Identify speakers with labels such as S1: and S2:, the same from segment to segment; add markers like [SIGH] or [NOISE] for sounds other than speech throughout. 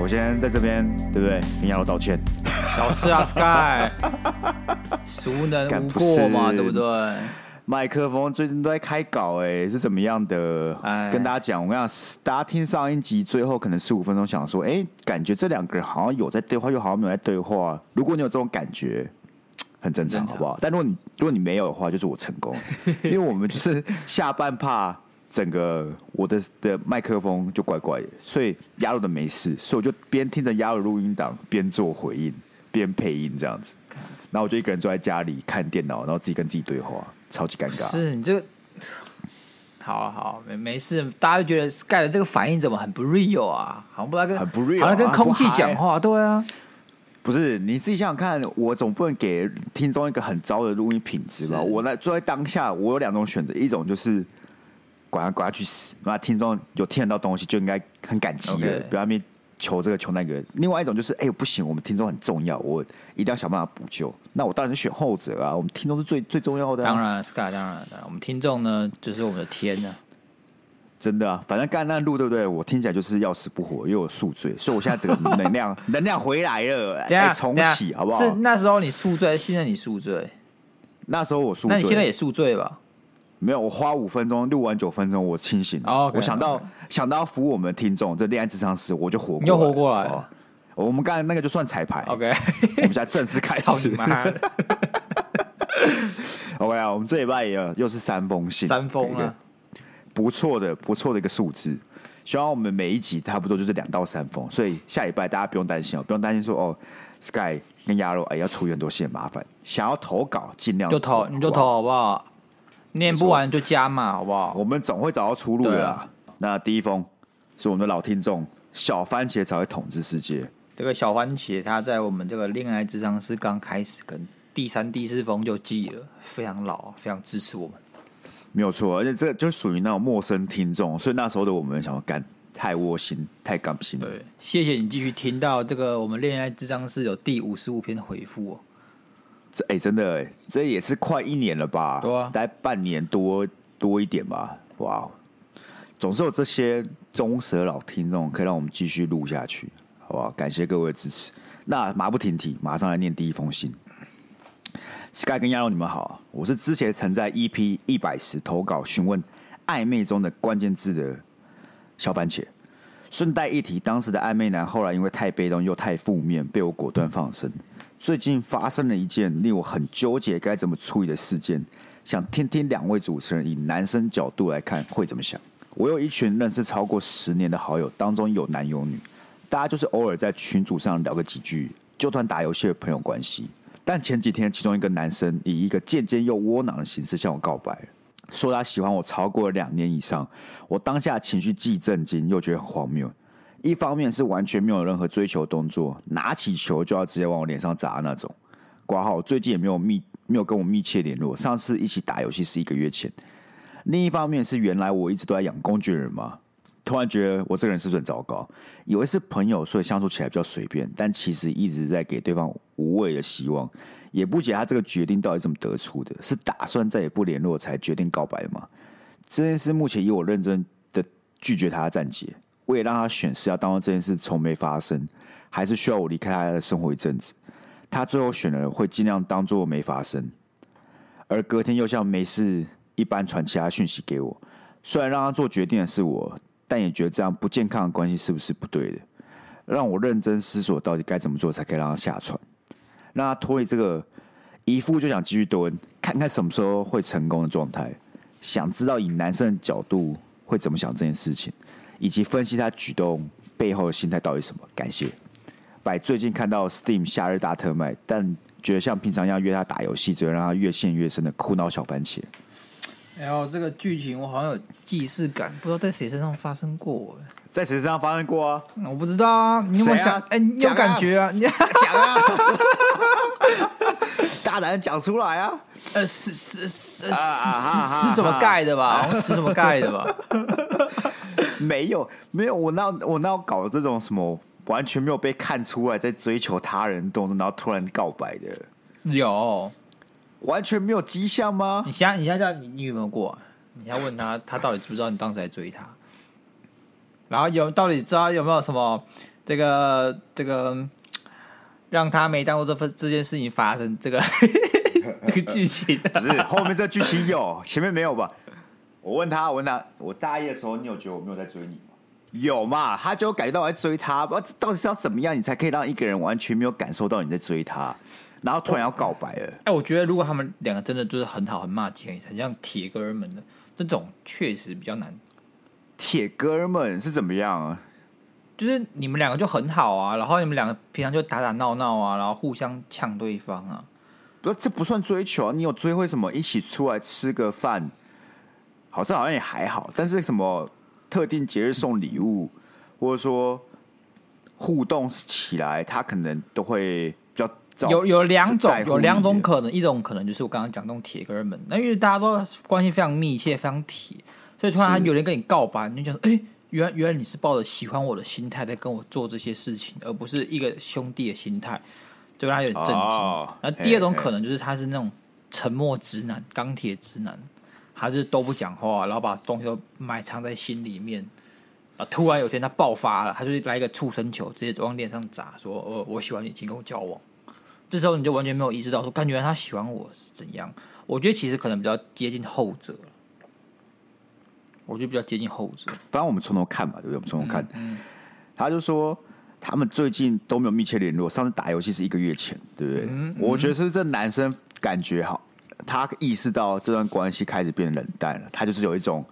S1: 我先在这边，对不对？跟亚罗道歉。
S2: 小事啊，Sky，[LAUGHS] 孰能无过嘛，对不对？
S1: 麦克风最近都在开稿，哎，是怎么样的？哎，跟大家讲，我跟你讲，大家听上一集最后可能十五分钟，想说，哎，感觉这两个人好像有在对话，又好像没有在对话。如果你有这种感觉，很正常，好不好？但如果你如果你没有的话，就是我成功，[LAUGHS] 因为我们就是下半怕。整个我的的麦克风就怪怪的，所以亚罗的没事，所以我就边听着亚罗录音档，边做回应，边配音这样子。然后我就一个人坐在家里看电脑，然后自己跟自己对话，超级尴尬。
S2: 是你这个，好好没没事，大家就觉得 Sky 的这个反应怎么很不 real 啊？好像不知道跟
S1: 很不 real，
S2: 好像跟空气讲话，对啊。
S1: 不是你自己想想看，我总不能给听众一个很糟的录音品质吧？我来坐在当下，我有两种选择，一种就是。管他，管他去死！那听众有听得到东西，就应该很感激的，不要面求这个求那个。另外一种就是，哎、欸，不行，我们听众很重要，我一定要想办法补救。那我当然是选后者啊！我们听众是最最重要的、啊。
S2: 当然，Sky，当然，当然，我们听众呢，就是我们的天呢、啊。
S1: 真的啊，反正刚才那路对不对？我听起来就是要死不活，又有宿醉，所以我现在整个能量 [LAUGHS] 能量回来了，哎，重启好不好？
S2: 是那时候你宿醉，现在你宿醉。
S1: 那时候我宿醉，
S2: 那你现在也宿醉吧？
S1: 没有，我花五分钟录完九分钟，我清醒了。Oh, okay, 我想到.想到服务我们的听众，这恋爱咨商师，我就活过来。
S2: 你又活过来了。
S1: 我们刚才那个就算彩排。
S2: OK，
S1: 我们现在正式开始。[LAUGHS] [LAUGHS] OK 啊，我们这礼拜也又是三封信，
S2: 三封啊，
S1: 不错的，不错的一个数字。希望我们每一集差不多就是两到三封，所以下礼拜大家不用担心哦，不用担心说哦，Sky 跟亚罗哎要出很多信麻烦。想要投稿，尽量
S2: 就投，你就投好不好？念不完就加嘛，好不好？
S1: 我们总会找到出路的那第一封是我们的老听众小番茄才会统治世界。
S2: 这个小番茄他在我们这个恋爱智商是刚开始跟第三、第四封就寄了，非常老，非常支持我们。
S1: 没有错，而且这个就属于那种陌生听众，所以那时候的我们想要干太窝心、太感性了。
S2: 对，谢谢你继续听到这个我们恋爱智商是有第五十五篇的回复哦。
S1: 哎、欸，真的哎，这也是快一年了吧？
S2: 对啊，
S1: 大概半年多多一点吧。哇，总是有这些忠实的老听众，可以让我们继续录下去，好不好？感谢各位的支持。那马不停蹄，马上来念第一封信。Sky 跟亚罗，你们好，我是之前曾在 EP 一百时投稿询问暧昧中的关键字的小番茄。顺带一提，当时的暧昧男后来因为太被动又太负面，被我果断放生。最近发生了一件令我很纠结该怎么处理的事件，想听听两位主持人以男生角度来看会怎么想。我有一群认识超过十年的好友，当中有男有女，大家就是偶尔在群组上聊个几句，就算打游戏的朋友关系。但前几天，其中一个男生以一个渐渐又窝囊的形式向我告白，说他喜欢我超过两年以上。我当下情绪既震惊又觉得很荒谬。一方面是完全没有任何追求动作，拿起球就要直接往我脸上砸那种。挂号最近也没有密，没有跟我密切联络。上次一起打游戏是一个月前。另一方面是原来我一直都在养工具人嘛，突然觉得我这个人是不是很糟糕？以为是朋友，所以相处起来比较随便，但其实一直在给对方无谓的希望。也不解他这个决定到底怎么得出的，是打算再也不联络才决定告白吗？这件事目前以我认真的拒绝他的暂结。我也让他选是要当做这件事从没发生，还是需要我离开他的生活一阵子。他最后选了会尽量当做没发生，而隔天又像没事一般传其他讯息给我。虽然让他做决定的是我，但也觉得这样不健康的关系是不是不对的？让我认真思索到底该怎么做才可以让他下船，让他脱离这个一副就想继续蹲，看看什么时候会成功的状态。想知道以男生的角度会怎么想这件事情。以及分析他举动背后的心态到底什么？感谢。百最近看到 Steam 夏日大特卖，但觉得像平常一样约他打游戏，只会让他越陷越深的苦恼小番茄。
S2: 哎呦，这个剧情我好像有既视感，不知道在谁身上发生过？
S1: 在谁身上发生过啊？
S2: 我不知道啊，你有没有想？哎、啊，你有感觉啊？你讲啊！[LAUGHS]
S1: 大胆讲出来啊！
S2: 呃，是是是是是什么盖的吧？是什么盖的吧？[LAUGHS]
S1: 没有没有，我那我那搞这种什么完全没有被看出来在追求他人动作，然后突然告白的。
S2: 有
S1: 完全没有迹象吗？
S2: 你现在你现在你你有没有过、啊？你要问他，他到底知不知道你当时在追他？然后有到底知道有没有什么这个这个让他没当做这份这件事情发生？这个 [LAUGHS] 这个剧情
S1: 不是后面这剧情有，前面没有吧？我问他，我问他，我大一的时候，你有觉得我没有在追你吗？有嘛？他就感觉到我在追他，不知道到底是要怎么样，你才可以让一个人完全没有感受到你在追他，然后突然要告白了？
S2: 哎，我觉得如果他们两个真的就是很好、很骂街，很像铁哥们的这种，确实比较难。
S1: 铁哥们是怎么样啊？
S2: 就是你们两个就很好啊，然后你们两个平常就打打闹闹啊，然后互相呛对方啊。
S1: 不，这不算追求啊！你有追会什么？一起出来吃个饭，好像好像也还好。但是什么特定节日送礼物，或者说互动起来，他可能都会
S2: 有有两种，有两种可能。一种可能就是我刚刚讲那种铁哥们，那因为大家都关系非常密切，非常铁，所以突然有人跟你告白，你就想说，哎，原来原来你是抱着喜欢我的心态在跟我做这些事情，而不是一个兄弟的心态。就让他有点震惊。
S1: 哦、
S2: 第二种可能就是他是那种沉默直男、钢铁直男，他就是都不讲话，然后把东西都埋藏在心里面。啊！突然有天他爆发了，他就来一个畜生球，直接走往脸上砸，说：“呃，我喜欢你，请跟我交往。”这时候你就完全没有意识到说，感觉他喜欢我是怎样？我觉得其实可能比较接近后者。我觉得比较接近后者。
S1: 当然我们从头看吧，对不对？我们从头看。
S2: 嗯嗯、
S1: 他就说。他们最近都没有密切联络，上次打游戏是一个月前，对不对？嗯嗯、我觉得是这男生感觉好，他意识到这段关系开始变冷淡了，他就是有一种，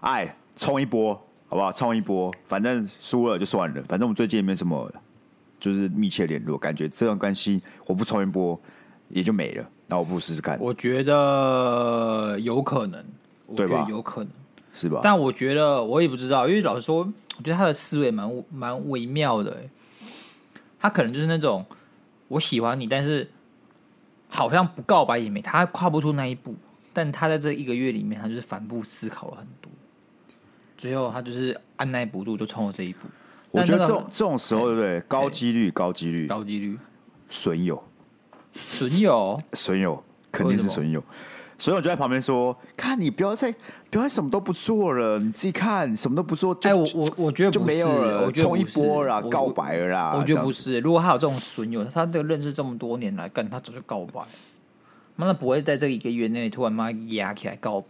S1: 哎，冲一波，好不好？冲一波，反正输了就算了，反正我们最近也没什么，就是密切联络，感觉这段关系我不冲一波也就没了，那我不如试试看。
S2: 我觉得有可能，
S1: 对吧？
S2: 有可能
S1: 是吧？
S2: 但我觉得我也不知道，因为老实说。我觉得他的思维蛮蛮微妙的，他可能就是那种我喜欢你，但是好像不告白也没，他跨不出那一步。但他在这一个月里面，他就是反复思考了很多，最后他就是按耐不住，就冲了这一步。
S1: 我觉得这种这种时候，对不对？高几率，高几率，
S2: 高几率，
S1: 损友，
S2: 损友，
S1: 损友，肯定是损友。所以我就在旁边说：“看你不要再不要再什么都不做了，你自己看什么都不做。”哎，
S2: 我我我觉得
S1: 就没有了，冲一波啦，告白了啦。
S2: 我觉得不是，如果他有这种损友，他这个认识这么多年来，跟他早就告白，妈的不会在这一个月内突然妈压起来告白。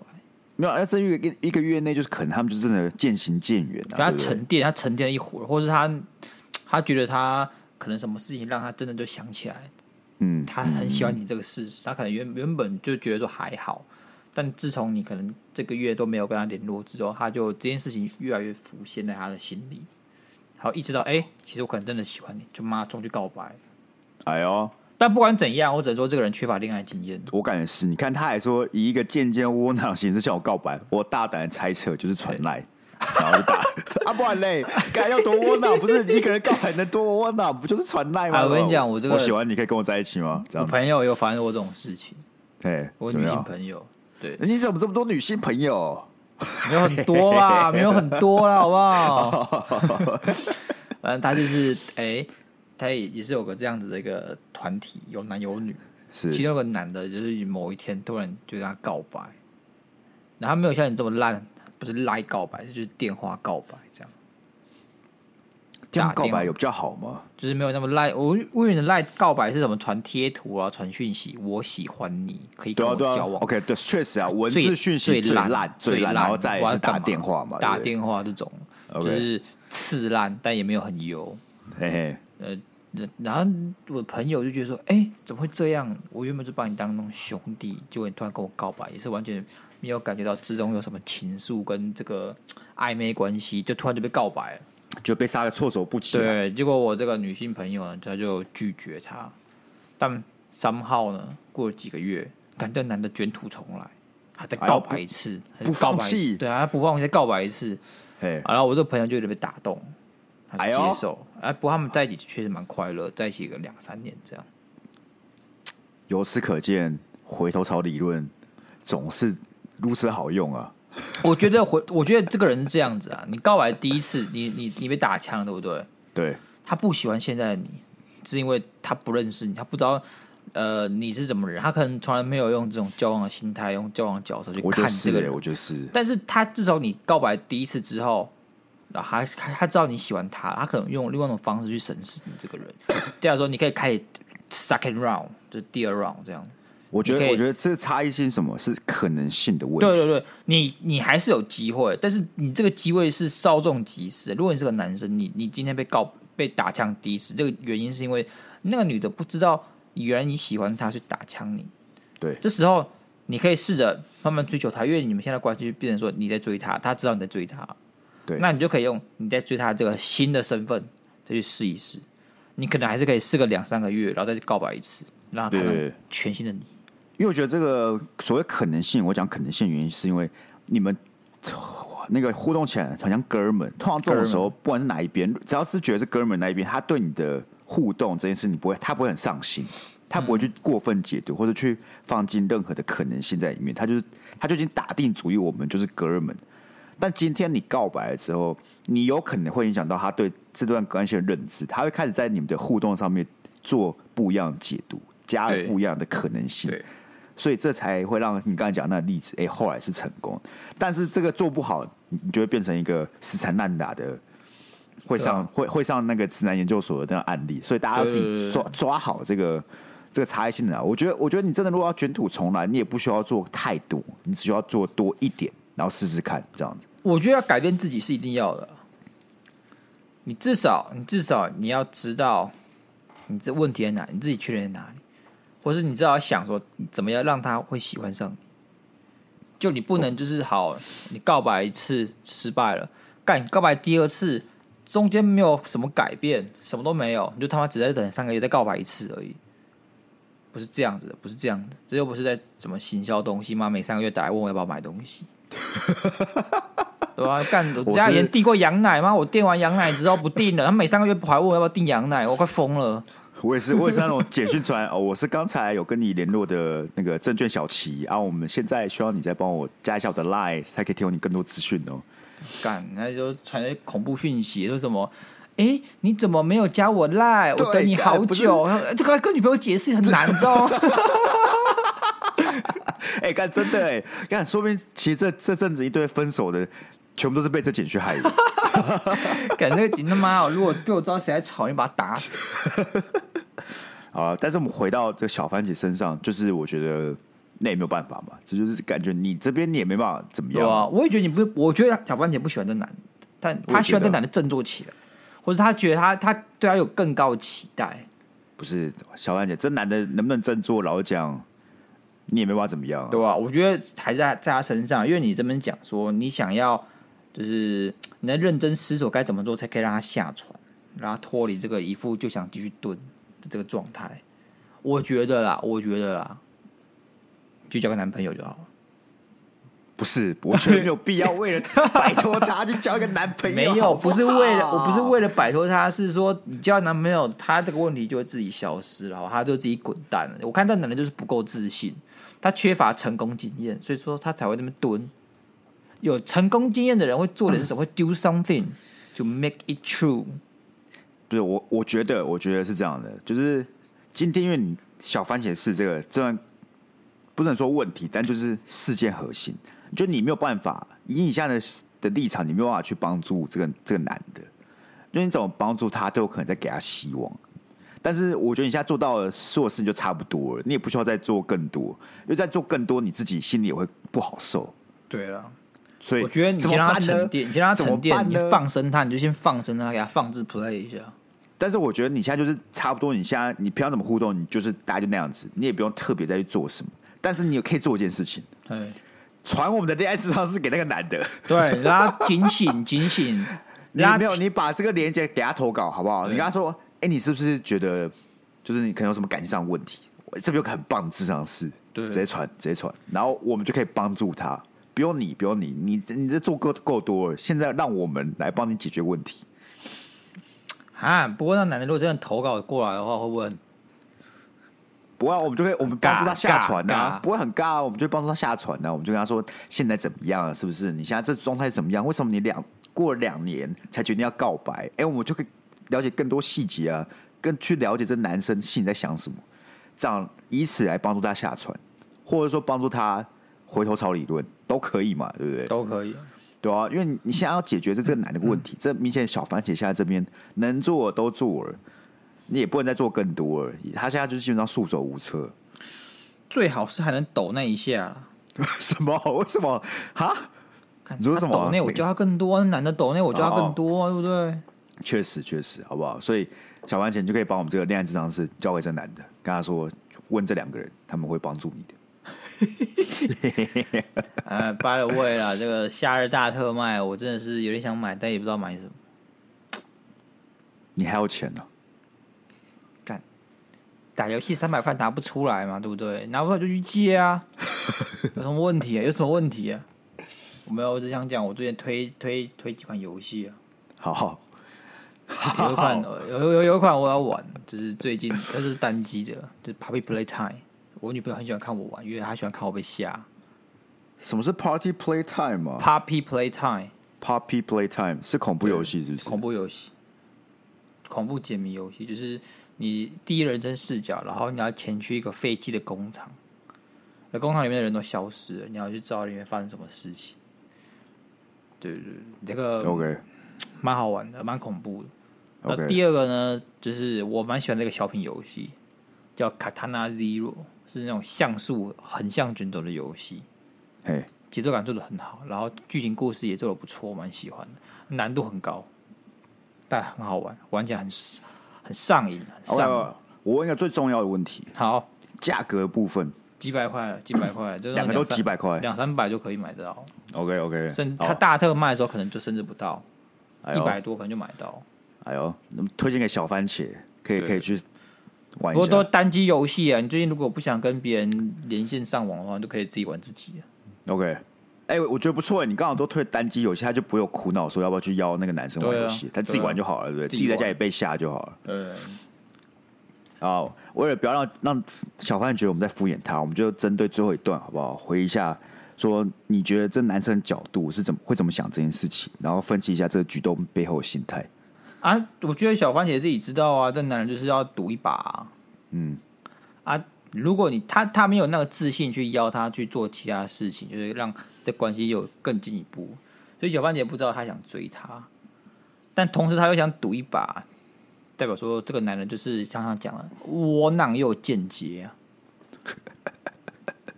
S1: 没有，哎，这一个一个月内就是可能他们就真的渐行渐远了。
S2: 他沉淀，他沉淀了一会儿，或是他他觉得他可能什么事情让他真的就想起来。
S1: 嗯，
S2: 他很喜欢你这个事实，嗯、他可能原原本就觉得说还好，但自从你可能这个月都没有跟他联络之后，他就这件事情越来越浮现在他的心里，好意识到哎、欸，其实我可能真的喜欢你，就马上去告白。
S1: 哎呦，
S2: 但不管怎样，我只能说这个人缺乏恋爱经验。
S1: 我感觉是，你看他还说以一个渐渐窝囊的形式向我告白，我大胆的猜测就是传赖。然后就打 [LAUGHS] 啊，不然嘞，该要多窝囊，不是一个人告白能多窝囊，不就是传赖吗？
S2: 我跟你讲，我这个
S1: 我喜欢你，可以跟我在一起吗？这样，
S2: 我朋友有发生过这种事情。
S1: 对，
S2: 我女性朋友，对，
S1: 你怎么这么多女性朋友？[LAUGHS]
S2: 没有很多啦，没有很多啦，好不好？[LAUGHS] 反正他就是，哎，他也也是有个这样子的一个团体，有男有女，
S1: 是
S2: 其中有个男的，就是某一天突然就跟他告白，然后没有像你这么烂。不是赖告白，就是电话告白这样。
S1: 这样告白有比较好吗？
S2: 就是没有那么赖。我我以为赖告白是什么？传贴图啊，传讯息，我喜欢你，可以跟我交往。
S1: OK，对，确实啊，文字讯息最烂，最烂，然后再是打电话嘛，
S2: 打电话这种就是次烂，但也没有很油。
S1: 嘿嘿，
S2: 呃，然后我朋友就觉得说，哎，怎么会这样？我原本就把你当那种兄弟，结果你突然跟我告白，也是完全。没有感觉到之中有什么情愫跟这个暧昧关系，就突然就被告白了，
S1: 就被杀的措手不及。
S2: 对，结果我这个女性朋友呢，她就拒绝他。但三号呢，过了几个月，感觉男的卷土重来，还在告白一次，
S1: 不放弃。
S2: 对啊，不放弃，再告白一次。
S1: 嘿，
S2: 然后我这个朋友就有点被打动，还接受。哎，不过他们在一起确实蛮快乐，在一起个两三年这样。
S1: 由此可见，回头草理论总是。如此好用啊！[LAUGHS]
S2: 我觉得回，我觉得这个人是这样子啊。你告白第一次，你你你被打枪，对不对？
S1: 对。
S2: 他不喜欢现在的你，是因为他不认识你，他不知道呃你是怎么人，他可能从来没有用这种交往的心态，用交往的角色去看这个人。
S1: 我觉得是，
S2: 但是他至少你告白第一次之后，然后他他他知道你喜欢他，他可能用另外一种方式去审视你这个人。第二说你可以开始 second round，就是第二 round 这样。
S1: 我觉得，我觉得这差异性什么是可能性的问题。
S2: 对对对，你你还是有机会，但是你这个机会是稍纵即逝。如果你是个男生，你你今天被告被打枪第一次，这个原因是因为那个女的不知道原来你喜欢她，去打枪你。
S1: 对，
S2: 这时候你可以试着慢慢追求她，因为你们现在关系就变成说你在追她，她知道你在追她。
S1: 对，
S2: 那你就可以用你在追他这个新的身份再去试一试。你可能还是可以试个两三个月，然后再去告白一次，让她看到全新的你。
S1: 因为我觉得这个所谓可能性，我讲可能性原因是因为你们那个互动起来好像哥们。通常这种时候，不管是哪一边，只要是觉得是哥们那一边，他对你的互动这件事，你不会，他不会很上心，他不会去过分解读或者去放进任何的可能性在里面。他就是他就已经打定主意，我们就是哥们。但今天你告白的时候，你有可能会影响到他对这段关系的认知，他会开始在你们的互动上面做不一样的解读，加了不一样的可能性。所以这才会让你刚才讲那个例子，哎，后来是成功。但是这个做不好，你就会变成一个死缠烂打的，会上、啊、会会上那个直男研究所的那个案例。所以大家要自己抓抓好这个这个差异性的。我觉得，我觉得你真的如果要卷土重来，你也不需要做太多，你只需要做多一点，然后试试看这样子。
S2: 我觉得要改变自己是一定要的。你至少，你至少你要知道你这问题在哪，你自己缺点在哪里。或是你知道要想说怎么样让他会喜欢上你，就你不能就是好，你告白一次失败了，干告白第二次，中间没有什么改变，什么都没有，你就他妈只在等三个月再告白一次而已，不是这样子的，不是这样子，这又不是在怎么行销东西吗？每三个月打来问我要不要买东西，[LAUGHS] 对吧？干我家以前递过羊奶吗？我订完羊奶之后不订了，他每三个月还问我要不要订羊奶，我快疯了。
S1: 我也是，我也是那种简讯传哦，我是刚才有跟你联络的那个证券小齐啊，我们现在需要你再帮我加一下我的 line，才可以提供你更多资讯哦。
S2: 干，那就传些恐怖讯息，说什么？哎、欸，你怎么没有加我 line？我等你好久，这个跟女朋友解释很难，知道吗？[LAUGHS] 哎，看真的哎，看说明其实这这阵子一堆分手的，全部都是被这简讯害的。[LAUGHS] 干这个他妈哦！如果被我知道谁在吵，你把他打死。
S1: 啊！但是我们回到这个小番茄身上，就是我觉得那也没有办法嘛，这就是感觉你这边你也没办法怎么样
S2: 啊。我也觉得你不，我觉得小番茄不喜欢这男的，但他喜欢这男的振作起来，或者他觉得他他对他有更高的期待。
S1: 不是小番茄，这男的能不能振作？老实讲，你也没办法怎么样，
S2: 对吧？我觉得还在在他身上，因为你这边讲说你想要，就是你在认真思索该怎么做才可以让他下船，让他脱离这个一副就想继续蹲的。这个状态，我觉得啦，我觉得啦，就交个男朋友就好了。
S1: 不是，我觉得没有必要为了摆脱他去交一个男朋友。[LAUGHS]
S2: 没有，不是为了，我不是为了摆脱他，是说你交男朋友，他这个问题就会自己消失了，他就自己滚蛋了。我看这男人就是不够自信，他缺乏成功经验，所以说他才会这么蹲。有成功经验的人会做点 [LAUGHS] 什么，会 do something to make it true。
S1: 不是我，我觉得，我觉得是这样的，就是今天因为你小番茄是这个，这段不能说问题，但就是事件核心，就你没有办法以你现在的的立场，你没有办法去帮助这个这个男的，因为你怎么帮助他，都有可能在给他希望。但是我觉得你现在做到的所有事情就差不多了，你也不需要再做更多，因为再做更多，你自己心里也会不好受。
S2: 对了。
S1: 所以
S2: 我觉得你先让他沉淀，你先让他沉淀，你放生他，你就先放生他，给他放置 play 一下。
S1: 但是我觉得你现在就是差不多，你现在你平常怎么互动，你就是大家就那样子，你也不用特别再去做什么。但是你也可以做一件事情，对，传我们的恋爱智商是给那个男的，
S2: 对，让他警醒警醒。[LAUGHS]
S1: 你没有，你把这个链接给他投稿好不好？你跟他说，哎、欸，你是不是觉得就是你可能有什么感情上的问题？这边有个很棒的智商是，对，直接传直接传，然后我们就可以帮助他。不用你，不用你，你你这做够够多了。现在让我们来帮你解决问题。
S2: 啊，不过那男的如果真的投稿过来的话，会不会？
S1: 不会，我们就可以，我们帮助他下船啊，不会很尬啊，我们就帮助他下船啊。我们就跟他说，现在怎么样啊？是不是？你现在这状态怎么样？为什么你两过了两年才决定要告白？哎，我们就可以了解更多细节啊，更去了解这男生心里在想什么。这样以此来帮助他下船，或者说帮助他回头草理论都可以嘛，对不对？
S2: 都可以，
S1: 对啊，因为你现在要解决这这个男的问题，嗯、这明显小番茄现在这边能做的都做了，你也不能再做更多而已。他现在就是基本上束手无策，
S2: 最好是还能抖那一下。[LAUGHS]
S1: 什么？为什么？哈？你说什么？
S2: 抖那我教他更多，男的抖那我教他更多，对不对？
S1: 确实，确实，好不好？所以小番茄你就可以把我们这个恋爱智商是交给这男的，跟他说，问这两个人，他们会帮助你的。[LAUGHS]
S2: 呃，by the way 啦，这个夏日大特卖，我真的是有点想买，但也不知道买什么。
S1: 你还有钱呢？
S2: 干，打游戏三百块拿不出来嘛，对不对？拿不出来就去借啊，[LAUGHS] 有什么问题啊？有什么问题啊？我没有，我只想讲，我最近推推推几款游戏啊。
S1: 好好，
S2: 有一款有有有一款我要玩，就是最近这是单机的，就是 Puppy Playtime。我女朋友很喜欢看我玩，因为她喜欢看我被吓。
S1: 什么是 Party Playtime 啊
S2: ？Puppy Playtime，Puppy
S1: Playtime 是恐怖游戏，是不是？
S2: 恐怖游戏，恐怖解谜游戏，就是你第一人称视角，然后你要前去一个废弃的工厂，那工厂里面的人都消失了，你要去知道里面发生什么事情。对对对，这个
S1: OK，
S2: 蛮好玩的，蛮恐怖的。那第二个呢，就是我蛮喜欢这个小品游戏，叫 Katana Zero，是那种像素横向卷轴的游戏。
S1: 嘿.
S2: 节奏感做的很好，然后剧情故事也做的不错，蛮喜欢的。难度很高，但很好玩，玩起来很很上瘾，很上
S1: 我问一个最重要的问题，
S2: 好，
S1: 价格部分。
S2: 几百块了，几百块，这 [COUGHS]
S1: 两个都几百块，
S2: 两三百就可以买得到。
S1: OK OK，
S2: 甚他大特卖的时候，可能就甚至不到一百多，可能就买到。
S1: 哎呦，那么推荐给小番茄，可以可以去玩一下。
S2: 不过都单机游戏啊，你最近如果不想跟别人连线上网的话，就可以自己玩自己。
S1: OK，哎，我觉得不错，你刚好都推单机游戏，他就不会有苦恼说要不要去邀那个男生玩游戏，他自己玩就好了，对不对？自己在家里被吓就好了。嗯。好，为了不要让让小番茄觉得我们在敷衍他，我们就针对最后一段好不好？回一下，说你觉得这男生的角度是怎么会怎么想这件事情，然后分析一下这个举动背后的心态。
S2: 啊，我觉得小番茄自己知道啊，这男人就是要赌一把啊。嗯，啊，如果你他他没有那个自信去邀他去做其他事情，就是让这关系有更进一步，所以小番茄不知道他想追他，但同时他又想赌一把。代表说，这个男人就是像他讲了，窝囊又间接啊！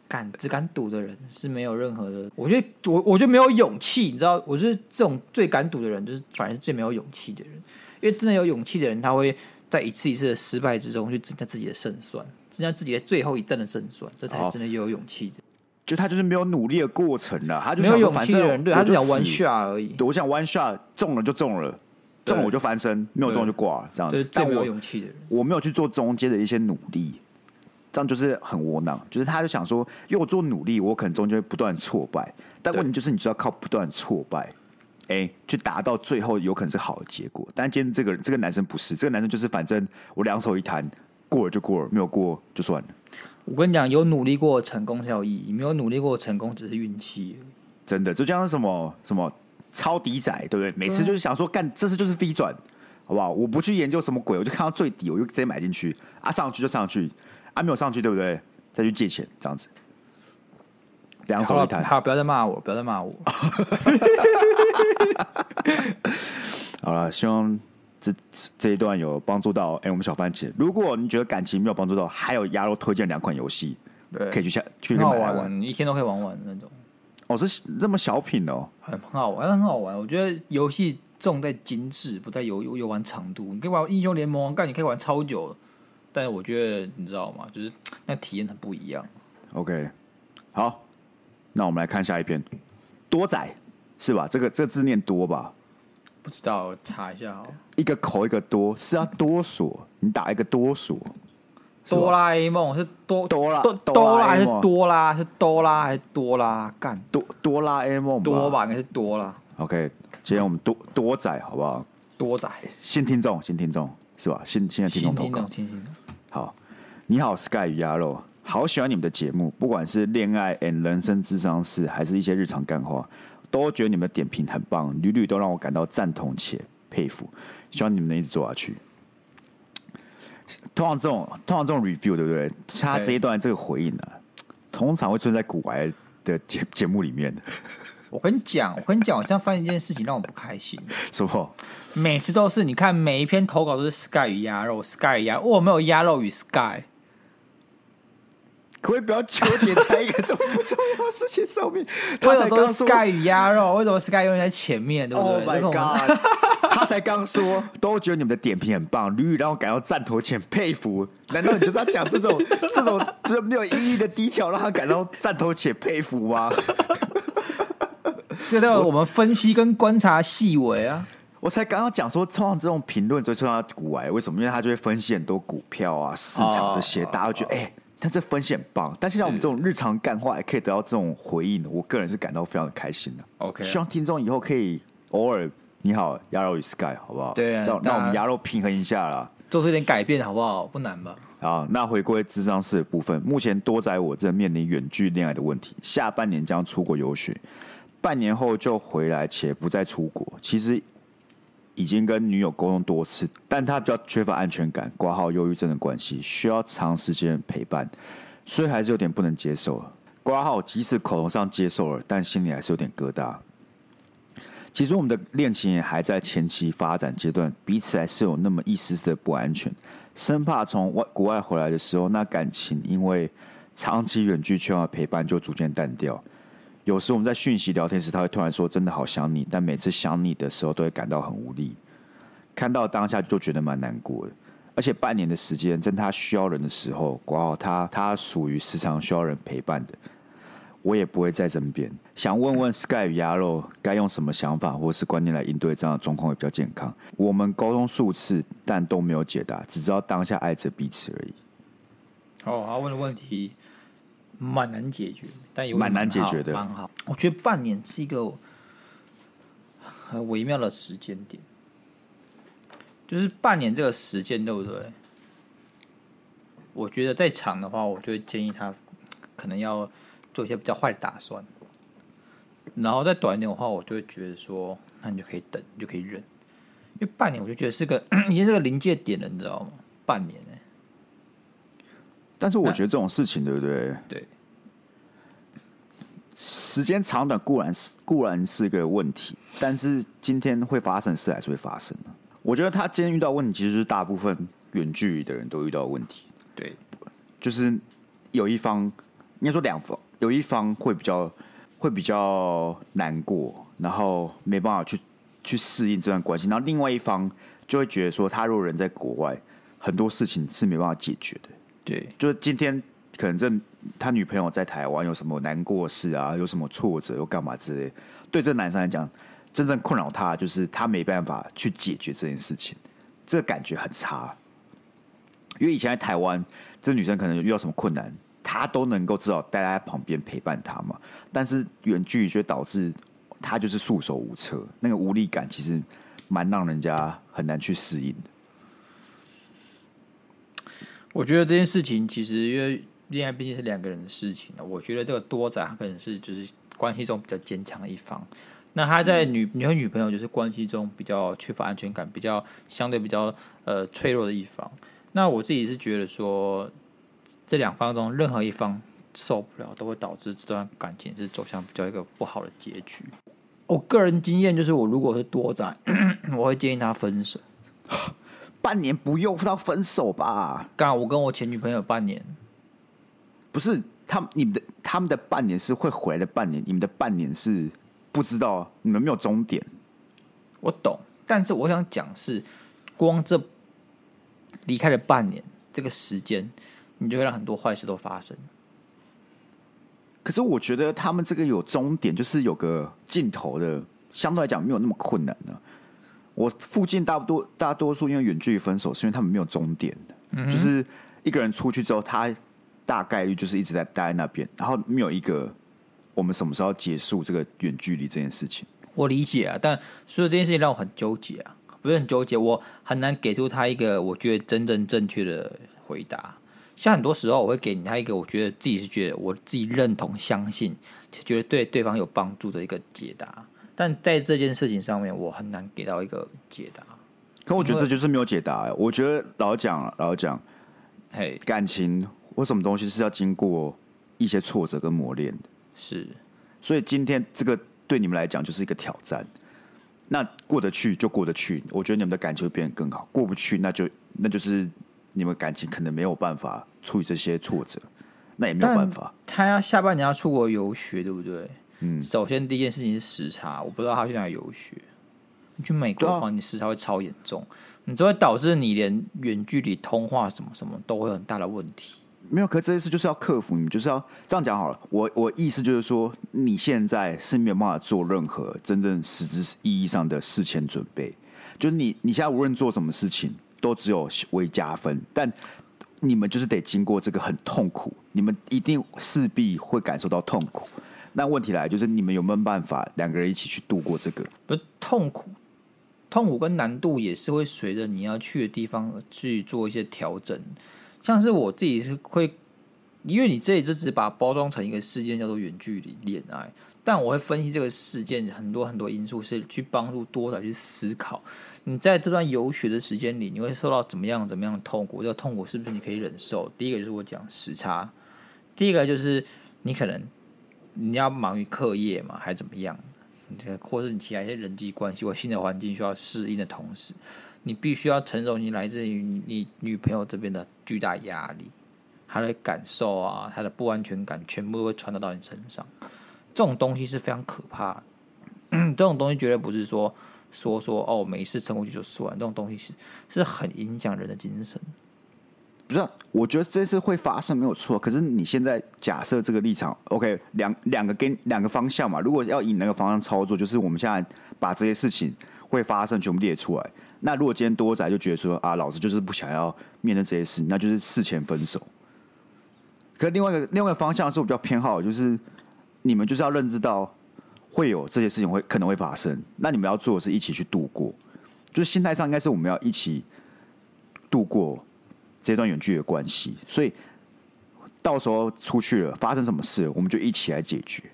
S2: 敢只敢赌的人是没有任何的，我觉得我我觉得没有勇气，你知道，我觉得这种最敢赌的人，就是反而是最没有勇气的人。因为真的有勇气的人，他会在一次一次的失败之中去增加自己的胜算，增加自己的最后一战的胜算，这才真的有勇气的。
S1: 就他就是没有努力的过程了，他就
S2: 没有勇气的人，对他只想 one shot 而已。
S1: 我想 one shot 中了就中了。中了我就翻身，没有中就挂了，这样子。
S2: 最没有勇气的人，
S1: 我没有去做中间的一些努力，这样就是很窝囊。就是他就想说，因为我做努力，我可能中间会不断挫败。但问题就是，你就要靠不断挫败，哎，去达到最后有可能是好的结果。但今天这个这个男生不是，这个男生就是反正我两手一摊，过了就过了，没有过就算了。
S2: 我跟你讲，有努力过成功才有意义，没有努力过成功只是运气。
S1: 真的，就像是什么什么。超底仔，对不对？每次就是想说，干这次就是飞转，好不好？我不去研究什么鬼，我就看到最底，我就直接买进去啊，上去就上去啊，没有上去，对不对？再去借钱，这样子，两手一摊。
S2: 好，不要再骂我，不要再骂我。[LAUGHS]
S1: 好了，希望这这一段有帮助到哎、欸，我们小番茄。如果你觉得感情没有帮助到，还有鸭肉推荐两款游戏，对，可以去下去买玩，
S2: 玩，你一天都可以玩完的那种。
S1: 哦，是这么小品哦，
S2: 很很好玩，很好玩。我觉得游戏重在精致，不在游游玩长度。你可以玩英雄联盟，干你可以玩超久，但是我觉得你知道吗？就是那体验很不一样。
S1: OK，好，那我们来看下一篇，多仔是吧？这个这个字念多吧？
S2: 不知道，查一下哦。
S1: 一个口一个多，是要多锁，你打一个多锁。
S2: 哆啦 A 梦是多
S1: 多啦，
S2: 哆啦还是多啦？是哆啦还是多啦？干
S1: 多哆啦 A 梦
S2: 多吧？应该是多啦。
S1: OK，今天我们多多仔好不好？
S2: 多仔
S1: 新听众，新听众是吧？新新的听众投稿，好，你好，Sky 与鸭肉，好喜欢你们的节目，不管是恋爱 and 人生智商室，还是一些日常干话，都觉得你们的点评很棒，屡屡都让我感到赞同且佩服，希望你们能一直做下去。通常这种通常这种 review 对不对？他这一段这个回应呢、啊，通常会存在股癌的节节目里面的。
S2: 我跟你讲，我跟你讲，我现在发现一件事情让我不开心。[LAUGHS]
S1: 什么？
S2: 每次都是你看每一篇投稿都是 Sky 与鸭肉，Sky 与鸭，我没有鸭肉与 Sky。
S1: 可不可以不要纠结在一个这么不重要的事情上面？
S2: 为什么都是 Sky 与鸭肉？为什么 Sky 永远在前面？对不对？Oh
S1: my god！[LAUGHS] 他才刚说，都觉得你们的点评很棒，屡屡让我感到赞头前佩服。难道你就是要讲这种 [LAUGHS] 这种就是没有意义的低调，让他感到赞头且佩服吗？[LAUGHS]
S2: 这都是我们分析跟观察细微啊！
S1: 我才刚刚讲说，通常这种评论最重要股癌，为什么？因为他就会分析很多股票啊、市场这些，oh, 大家会觉得哎。Oh. 欸但这分析很棒，但是像我们这种日常干话也可以得到这种回应，我个人是感到非常的开心的。
S2: OK，
S1: 希望听众以后可以偶尔你好鸭肉与 Sky 好不好？
S2: 对啊，
S1: 让我们鸭肉平衡一下啦，
S2: 做出一点改变好不好？不难吧？
S1: 好，那回归智商室的部分，目前多仔我正面临远距恋爱的问题，下半年将出国游学，半年后就回来且不再出国。其实。已经跟女友沟通多次，但他比较缺乏安全感，挂号忧郁症的关系，需要长时间陪伴，所以还是有点不能接受。挂号即使口头上接受了，但心里还是有点疙瘩。其实我们的恋情也还在前期发展阶段，彼此还是有那么一丝丝的不安全，生怕从外国外回来的时候，那感情因为长期远距缺乏陪伴，就逐渐淡掉。有时我们在讯息聊天时，他会突然说：“真的好想你。”但每次想你的时候，都会感到很无力。看到当下就觉得蛮难过的。而且半年的时间，在他需要人的时候，挂号他他属于时常需要人陪伴的，我也不会在身边。想问问 Sky 与鸭肉，该用什么想法或是观念来应对这样的状况会比较健康？我们沟通数次，但都没有解答，只知道当下爱着彼此而已。
S2: 好，他问的问题。蛮难解决，但有
S1: 蛮难解决的，
S2: 蛮好。我觉得半年是一个很微妙的时间点，就是半年这个时间，对不对？我觉得再长的话，我就会建议他可能要做一些比较坏的打算。然后再短一点的话，我就会觉得说，那你就可以等，你就可以忍。因为半年，我就觉得是个 [CLEARS THROAT] 已经是个临界点了，你知道吗？半年呢。
S1: 但是我觉得这种事情，对不对？
S2: 对，
S1: 时间长短固然是固然是个问题，但是今天会发生的事还是会发生的。我觉得他今天遇到问题，其实是大部分远距离的人都遇到问题。
S2: 对，
S1: 就是有一方，应该说两方，有一方会比较会比较难过，然后没办法去去适应这段关系，然后另外一方就会觉得说，他如果人在国外，很多事情是没办法解决的。
S2: 对，
S1: 就是今天可能这他女朋友在台湾有什么难过事啊，有什么挫折又干嘛之类，对这男生来讲，真正困扰他就是他没办法去解决这件事情，这感觉很差。因为以前在台湾，这女生可能遇到什么困难，他都能够至少待在旁边陪伴她嘛。但是远距离却导致他就是束手无策，那个无力感其实蛮让人家很难去适应的。
S2: 我觉得这件事情其实因为恋爱毕竟是两个人的事情，我觉得这个多仔他可能是就是关系中比较坚强的一方，那他在女你和女朋友就是关系中比较缺乏安全感，比较相对比较呃脆弱的一方。那我自己是觉得说，这两方中任何一方受不了，都会导致这段感情是走向比较一个不好的结局。我个人经验就是，我如果是多仔，[COUGHS] 我会建议他分手。
S1: 半年不用到分手吧？
S2: 刚我跟我前女朋友半年，
S1: 不是他们，你们的他们的半年是会回来的半年，你们的半年是不知道，你们没有终点。
S2: 我懂，但是我想讲是，光这离开了半年这个时间，你就会让很多坏事都发生。
S1: 可是我觉得他们这个有终点，就是有个尽头的，相对来讲没有那么困难的。我附近大多大多数因为远距离分手，是因为他们没有终点的，嗯、就是一个人出去之后，他大概率就是一直在待在那边，然后没有一个我们什么时候结束这个远距离这件事情。
S2: 我理解啊，但所以这件事情让我很纠结啊，不是很纠结，我很难给出他一个我觉得真正正确的回答。像很多时候，我会给他一个我觉得自己是觉得我自己认同、相信，觉得对对方有帮助的一个解答。但在这件事情上面，我很难给到一个解答。
S1: 可我觉得这就是没有解答、欸。我觉得老实讲，老实讲，
S2: 嘿，
S1: 感情或什么东西是要经过一些挫折跟磨练的。
S2: 是，
S1: 所以今天这个对你们来讲就是一个挑战。那过得去就过得去，我觉得你们的感情会变得更好。过不去，那就那就是你们感情可能没有办法处理这些挫折，那也没有办法。
S2: 他要下半年要出国游学，对不对？
S1: 嗯。
S2: 首先第一件事情是时差，我不知道他去哪游学。你去美国的话，你时差会超严重，啊、你就会导致你连远距离通话什么什么都会有很大的问题。
S1: 没有，可这件事就是要克服，你们就是要这样讲好了。我我意思就是说，你现在是没有办法做任何真正实质意义上的事前准备。就是你你现在无论做什么事情，都只有微加分，但你们就是得经过这个很痛苦，你们一定势必会感受到痛苦。那问题来就是，你们有没有办法两个人一起去度过这个？
S2: 不是痛苦。痛苦跟难度也是会随着你要去的地方去做一些调整，像是我自己是会，因为你这里就只把包装成一个事件叫做远距离恋爱，但我会分析这个事件很多很多因素，是去帮助多少去思考，你在这段游学的时间里，你会受到怎么样怎么样的痛苦？这个痛苦是不是你可以忍受？第一个就是我讲时差，第一个就是你可能你要忙于课业嘛，还怎么样？或是你其他一些人际关系或新的环境需要适应的同时，你必须要承受你来自于你女朋友这边的巨大压力，她的感受啊，她的不安全感，全部都会传导到你身上。这种东西是非常可怕的，这种东西绝对不是说说说哦，没事撑过去就算。这种东西是是很影响人的精神。
S1: 不是、我觉得这次会发生没有错。可是你现在假设这个立场，OK，两两个跟两个方向嘛。如果要以那个方向操作，就是我们现在把这些事情会发生全部列出来。那如果今天多仔就觉得说啊，老子就是不想要面对这些事，那就是事前分手。可另外一个另外一个方向是我比较偏好，就是你们就是要认知到会有这些事情会可能会发生，那你们要做的是一起去度过。就是心态上应该是我们要一起度过。这段远距离的关系，所以到时候出去了，发生什么事，我们就一起来解决。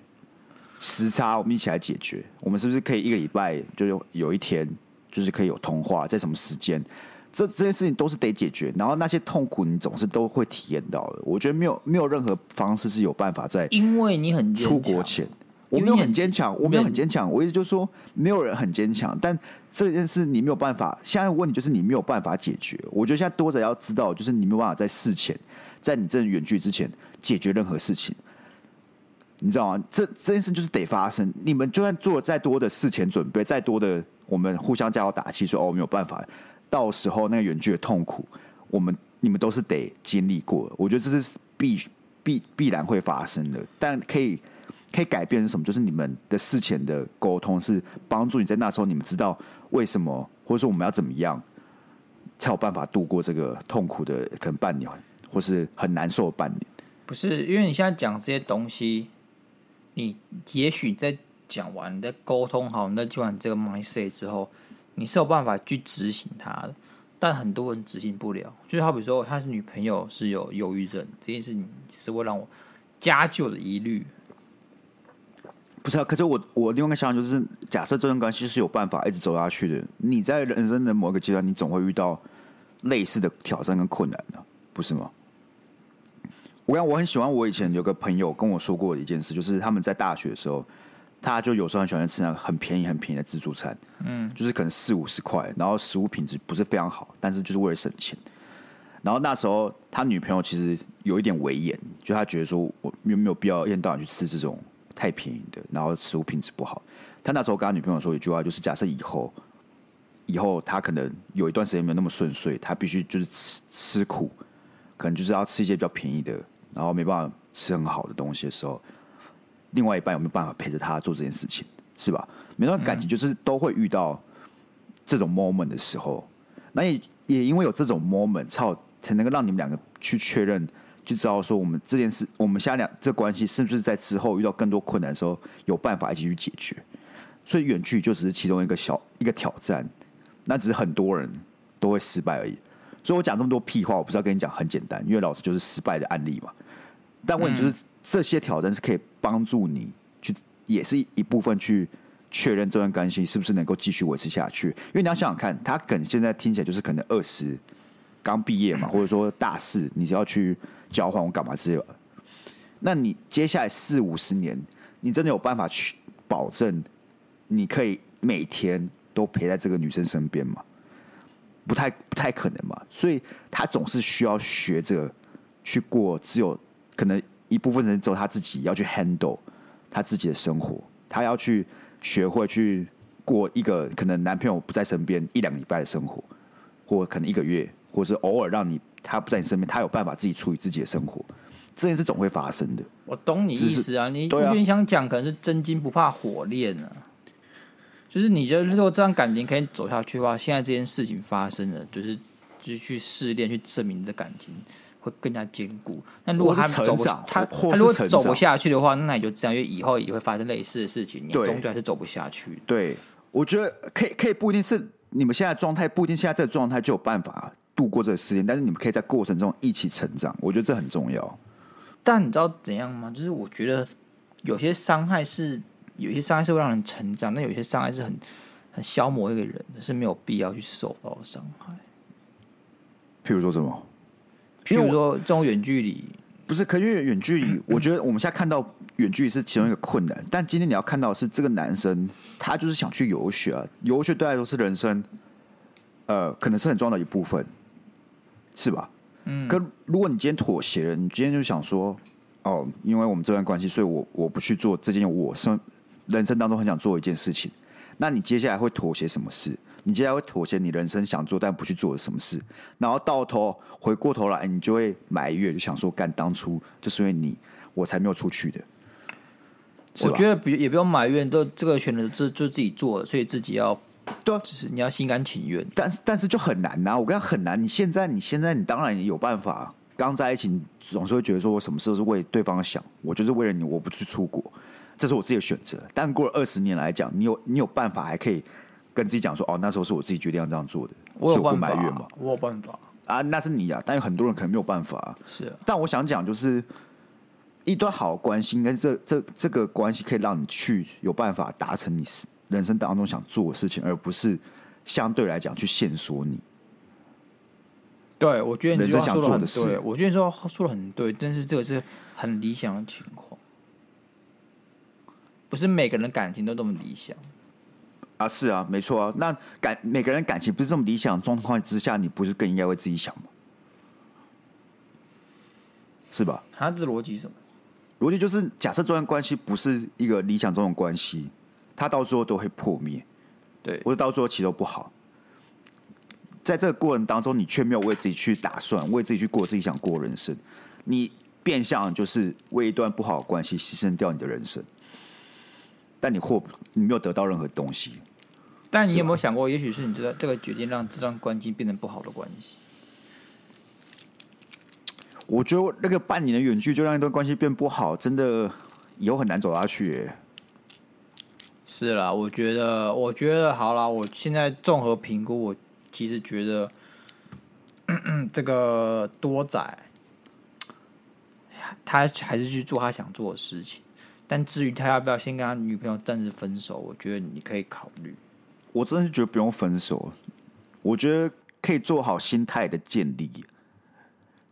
S1: 时差，我们一起来解决。我们是不是可以一个礼拜就有有一天，就是可以有通话，在什么时间？这这些事情都是得解决。然后那些痛苦，你总是都会体验到的。我觉得没有没有任何方式是有办法在，
S2: 因为你很
S1: 出国前。我没有很坚强，我没有很坚强。我意思就是说，没有人很坚强，但这件事你没有办法。现在问题就是你没有办法解决。我觉得现在多者要知道，就是你没有办法在事前，在你真的远距之前解决任何事情，你知道吗？这这件事就是得发生。你们就算做了再多的事前准备，再多的我们互相加油打气，说哦，没有办法，到时候那个远距的痛苦，我们你们都是得经历过的。我觉得这是必必必然会发生的，但可以。可以改变是什么？就是你们的事前的沟通是帮助你在那时候，你们知道为什么，或者说我们要怎么样才有办法度过这个痛苦的可能半年，或是很难受的半年。
S2: 不是，因为你现在讲这些东西，你也许在讲完、你在沟通好、你在讲完这个 mindset 之后，你是有办法去执行它的。但很多人执行不了，就是好比说他是女朋友是有忧郁症，这件事情是会让我加旧的疑虑。
S1: 不是啊，可是我我另外一个想法就是，假设这段关系是有办法一直走下去的，你在人生的某一个阶段，你总会遇到类似的挑战跟困难的，不是吗？我讲我很喜欢我以前有个朋友跟我说过的一件事，就是他们在大学的时候，他就有时候很喜欢吃那个很便宜很便宜的自助餐，嗯，就是可能四五十块，然后食物品质不是非常好，但是就是为了省钱。然后那时候他女朋友其实有一点威严，就他觉得说我有没有必要一天到晚去吃这种。太便宜的，然后食物品质不好。他那时候跟他女朋友说一句话，就是假设以后，以后他可能有一段时间没有那么顺遂，他必须就是吃吃苦，可能就是要吃一些比较便宜的，然后没办法吃很好的东西的时候，另外一半有没有办法陪着他做这件事情，是吧？每段感情就是都会遇到这种 moment 的时候，那也也因为有这种 moment，才才能够让你们两个去确认。就知道说我们这件事，我们现在俩这关系是不是在之后遇到更多困难的时候有办法一起去解决？所以远距就只是其中一个小一个挑战，那只是很多人都会失败而已。所以我讲这么多屁话，我不是要跟你讲很简单，因为老师就是失败的案例嘛。但问题就是这些挑战是可以帮助你去，也是一部分去确认这段关系是不是能够继续维持下去。因为你要想想看，他可能现在听起来就是可能二十刚毕业嘛，或者说大四，你就要去交换我干嘛之类的。那你接下来四五十年，你真的有办法去保证你可以每天都陪在这个女生身边吗？不太不太可能嘛。所以他总是需要学着去过，只有可能一部分人只有他自己要去 handle 他自己的生活，他要去学会去过一个可能男朋友不在身边一两礼拜的生活，或可能一个月，或者是偶尔让你他不在你身边，他有办法自己处理自己的生活。这件事总会发生的。
S2: 我懂你意思啊，你完全想讲可能是真金不怕火炼啊。就是你觉得如果这段感情可以走下去的话，现在这件事情发生了，就是就是去试炼，去证明你的感情会更加坚固。那如果他走不，他他如果走不下去的话，那你就这样，因为以后也会发生类似的事情，你终究还是走不下去。
S1: 对，我觉得可以，可以不一定是你们现在状态，不一定现在这个状态就有办法度过这个试炼，但是你们可以在过程中一起成长，我觉得这很重要。
S2: 但你知道怎样吗？就是我觉得有些伤害是，有些伤害是会让人成长，但有些伤害是很很消磨一个人的，是没有必要去受到的伤害。
S1: 譬如说什么？
S2: 譬如说这种远距离，
S1: 不是？可因为远距离，我觉得我们现在看到远距离是其中一个困难。但今天你要看到的是这个男生，他就是想去游学啊，游学对他来说是人生，呃，可能是很重要的一部分，是吧？嗯，可如果你今天妥协了，你今天就想说，哦，因为我们这段关系，所以我我不去做这件我生人生当中很想做的一件事情。那你接下来会妥协什么事？你接下来会妥协你人生想做但不去做的什么事？然后到头回过头来，你就会埋怨，就想说，干当初就是因为你，我才没有出去的。
S2: 我觉得不也不用埋怨，都这个选择就就自己做了，所以自己要。
S1: 对啊，
S2: 就是你要心甘情愿，
S1: 但是但是就很难呐、啊。我跟他很难。你现在你现在你当然有办法。刚在一起，你总是会觉得说我什么事都是为对方想，我就是为了你，我不去出国，这是我自己的选择。但过了二十年来讲，你有你有办法还可以跟自己讲说，哦，那时候是我自己决定要这样做的，
S2: 我有办法，
S1: 埋怨嘛，
S2: 我有办法
S1: 啊，那是你啊。但有很多人可能没有办法。
S2: 是、啊，
S1: 但我想讲就是，一段好关系，应该是这这这个关系可以让你去有办法达成你人生当中想做的事情，而不是。相对来讲，去限缩你。
S2: 对，我觉得你这话说的很对。我觉得你说说的很对，但是这个是很理想的情况，不是每个人感情都这么理想
S1: 啊。是啊，没错啊。那感每个人感情不是这么理想状况之下，你不是更应该为自己想吗？是吧？
S2: 他这逻辑什么？
S1: 逻辑就是假设这段关系不是一个理想中的关系，它到最后都会破灭。
S2: 对，
S1: 或者到最后其实都不好，在这个过程当中，你却没有为自己去打算，为自己去过自己想过的人生，你变相就是为一段不好的关系牺牲掉你的人生，但你获你没有得到任何东西。
S2: 但你有没有想过，也许是你这个这个决定让这段关系变成不好的关系？
S1: 我觉得那个半年的远距就让一段关系变不好，真的以后很难走下去欸。
S2: 是啦，我觉得，我觉得好啦。我现在综合评估，我其实觉得，咳咳这个多仔，他还是去做他想做的事情。但至于他要不要先跟他女朋友暂时分手，我觉得你可以考虑。
S1: 我真的是觉得不用分手，我觉得可以做好心态的建立。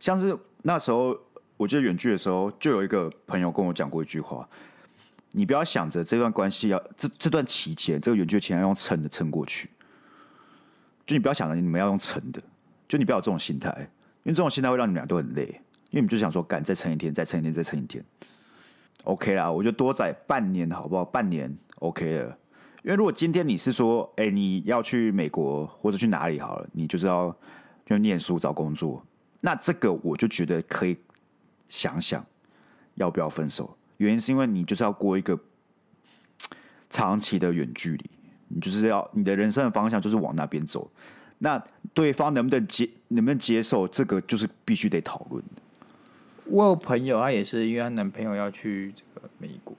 S1: 像是那时候，我记得远距的时候，就有一个朋友跟我讲过一句话。你不要想着这段关系要这这段期间，这个远距离要用撑的撑过去。就你不要想着你们要用撑的，就你不要有这种心态，因为这种心态会让你们俩都很累。因为你们就想说，干再撑一天，再撑一天，再撑一天。OK 啦，我就多在半年好不好？半年 OK 了。因为如果今天你是说，哎，你要去美国或者去哪里好了，你就是要就念书找工作，那这个我就觉得可以想想要不要分手。原因是因为你就是要过一个长期的远距离，你就是要你的人生的方向就是往那边走。那对方能不能接，能不能接受这个，就是必须得讨论。
S2: 我有朋友，她也是因为她男朋友要去这个美国，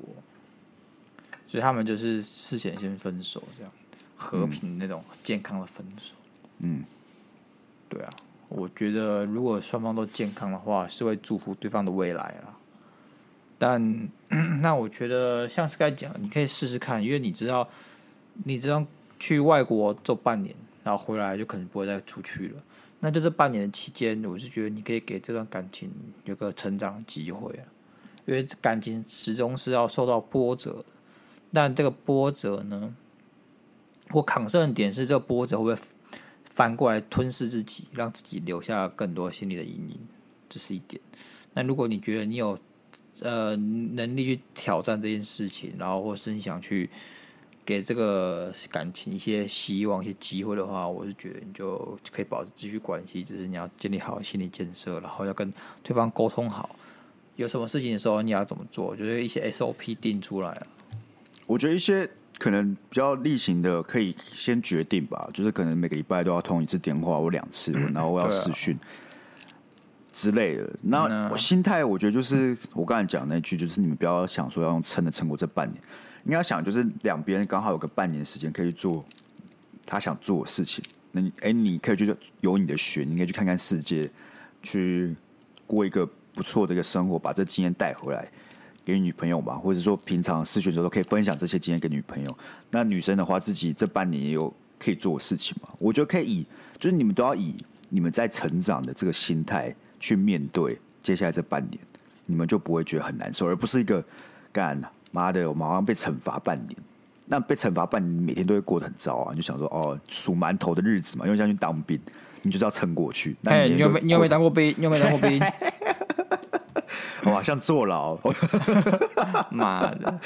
S2: 所以他们就是事前先分手，这样和平那种健康的分手。
S1: 嗯，
S2: 对啊，我觉得如果双方都健康的话，是会祝福对方的未来啦。但 [CLEARS THROAT] 那我觉得像 Sky 讲，你可以试试看，因为你知道你这样去外国做半年，然后回来就可能不会再出去了。那就这半年的期间，我是觉得你可以给这段感情有个成长机会啊，因为感情始终是要受到波折，但这个波折呢，我抗胜的点是这个波折会不会翻过来吞噬自己，让自己留下更多心理的阴影，这是一点。那如果你觉得你有呃能力去挑战这件事情，然后或是你想去。给这个感情一些希望、一些机会的话，我是觉得你就可以保持继续关系，只是你要建立好心理建设，然后要跟对方沟通好，有什么事情的时候你要怎么做，就是一些 SOP 定出来了。
S1: 我觉得一些可能比较例行的，可以先决定吧，就是可能每个礼拜都要通一次电话或两次，[CLEARS THROAT] 然后我要视讯之类的。那我心态，我觉得就是我刚才讲那句，就是你们不要想说要用撑的撑过这半年。你要想，就是两边刚好有个半年时间可以做他想做的事情。那你哎，你可以去有你的学，你可以去看看世界，去过一个不错的一个生活，把这经验带回来给女朋友吧，或者说平常失学的时候都可以分享这些经验给女朋友。那女生的话，自己这半年也有可以做的事情嘛？我觉得可以以，就是你们都要以你们在成长的这个心态去面对接下来这半年，你们就不会觉得很难受，而不是一个干。妈的，我马上被惩罚半年，那被惩罚半年，每天都会过得很糟啊！你就想说，哦，数馒头的日子嘛，因为像去当兵，你就是要撑过去。
S2: 哎，你有没你有没当过兵？你有没当过兵？[LAUGHS]
S1: 好吧，像坐牢，[LAUGHS] 妈的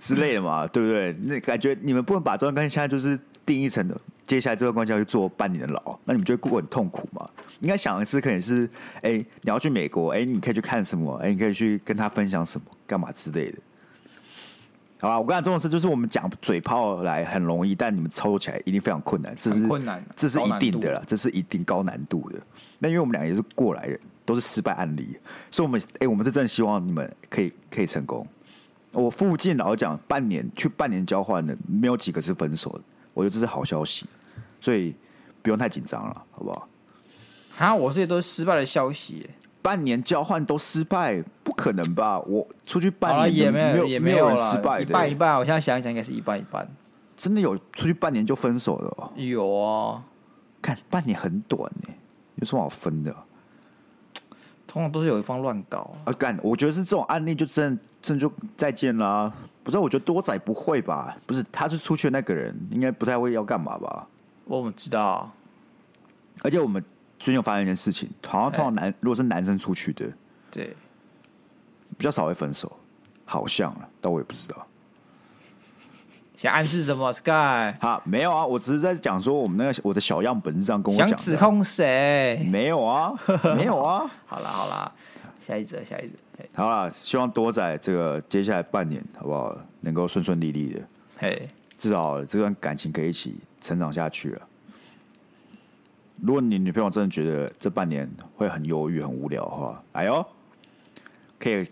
S1: 之类的嘛，对不对？那感觉你们不能把这段关系现在就是定义成的，接下来这段关系要去坐半年的牢，那你们就会过很痛苦嘛？应该想的是，可能是，哎，你要去美国，哎，你可以去看什么？哎，你可以去跟他分享什么？干嘛之类的？好吧，我刚才重要的是，就是我们讲嘴炮来很容易，但你们操作起来一定非常困难，这是
S2: 困难，
S1: 这是一定的啦，这是一定高难度的。那因为我们俩也是过来人，都是失败案例，所以我们哎、欸，我们是真的希望你们可以可以成功。我附近老实讲，半年去半年交换的，没有几个是分手的，我觉得这是好消息，所以不用太紧张了，好不好？
S2: 啊，我这些都是失败的消息。
S1: 半年交换都失败，不可能吧？我出去半年也没有也没有人失败的，
S2: 一半一半。我现在想一想，应该是一半一半。
S1: 真的有出去半年就分手的哦？
S2: 有啊，
S1: 看半年很短呢，有什么好分的？
S2: 通常都是有一方乱搞
S1: 啊！干，我觉得是这种案例就真真就再见啦。不是，我觉得多仔不会吧？不是，他是出去的那个人，应该不太会要干嘛吧？
S2: 我们知道，
S1: 而且我们。最近有发生一件事情，好像通常男如果是男生出去的，
S2: 对，
S1: 比较少会分手，好像啊，但我也不知道。
S2: 想暗示什么？Sky？
S1: 好，没有啊，我只是在讲说我们那个我的小样本是这样跟我讲。
S2: 想指控谁？
S1: 没有啊，没有啊。[LAUGHS]
S2: 好啦好了，下一则下一则。
S1: 好了，希望多仔这个接下来半年好不好，能够顺顺利利的。
S2: 嘿，
S1: 至少这段感情可以一起成长下去了。如果你女朋友真的觉得这半年会很忧郁、很无聊的话，哎呦，可以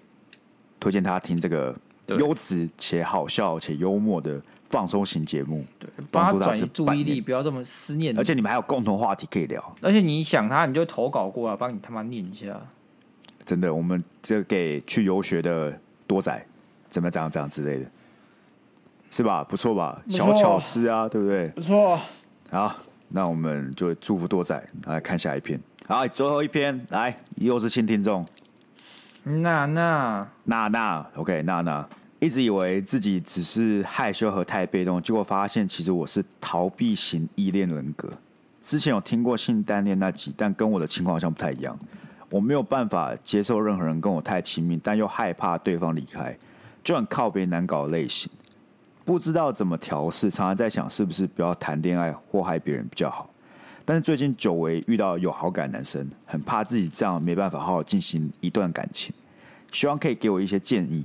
S1: 推荐她听这个优质且好笑且幽默的放松型节目，
S2: 对，帮她转移注意力，不要这么思念。
S1: 而且你们还有共同话题可以聊。
S2: 而且你想她，你就投稿过来，帮你他妈念一下。
S1: 真的，我们这给去游学的多仔怎么怎样怎样之类的，是吧？不错吧？小巧思啊，对不对？
S2: 不错。
S1: 好。那我们就祝福多仔来看下一篇。好，最后一篇来，又是新听众。
S2: 娜娜，
S1: 娜娜，OK，娜娜一直以为自己只是害羞和太被动，结果发现其实我是逃避型依恋人格。之前有听过性单恋那集，但跟我的情况好像不太一样。我没有办法接受任何人跟我太亲密，但又害怕对方离开，就很靠北难搞的类型。不知道怎么调试，常常在想是不是不要谈恋爱祸害别人比较好。但是最近久违遇到有好感男生，很怕自己这样没办法好好进行一段感情，希望可以给我一些建议。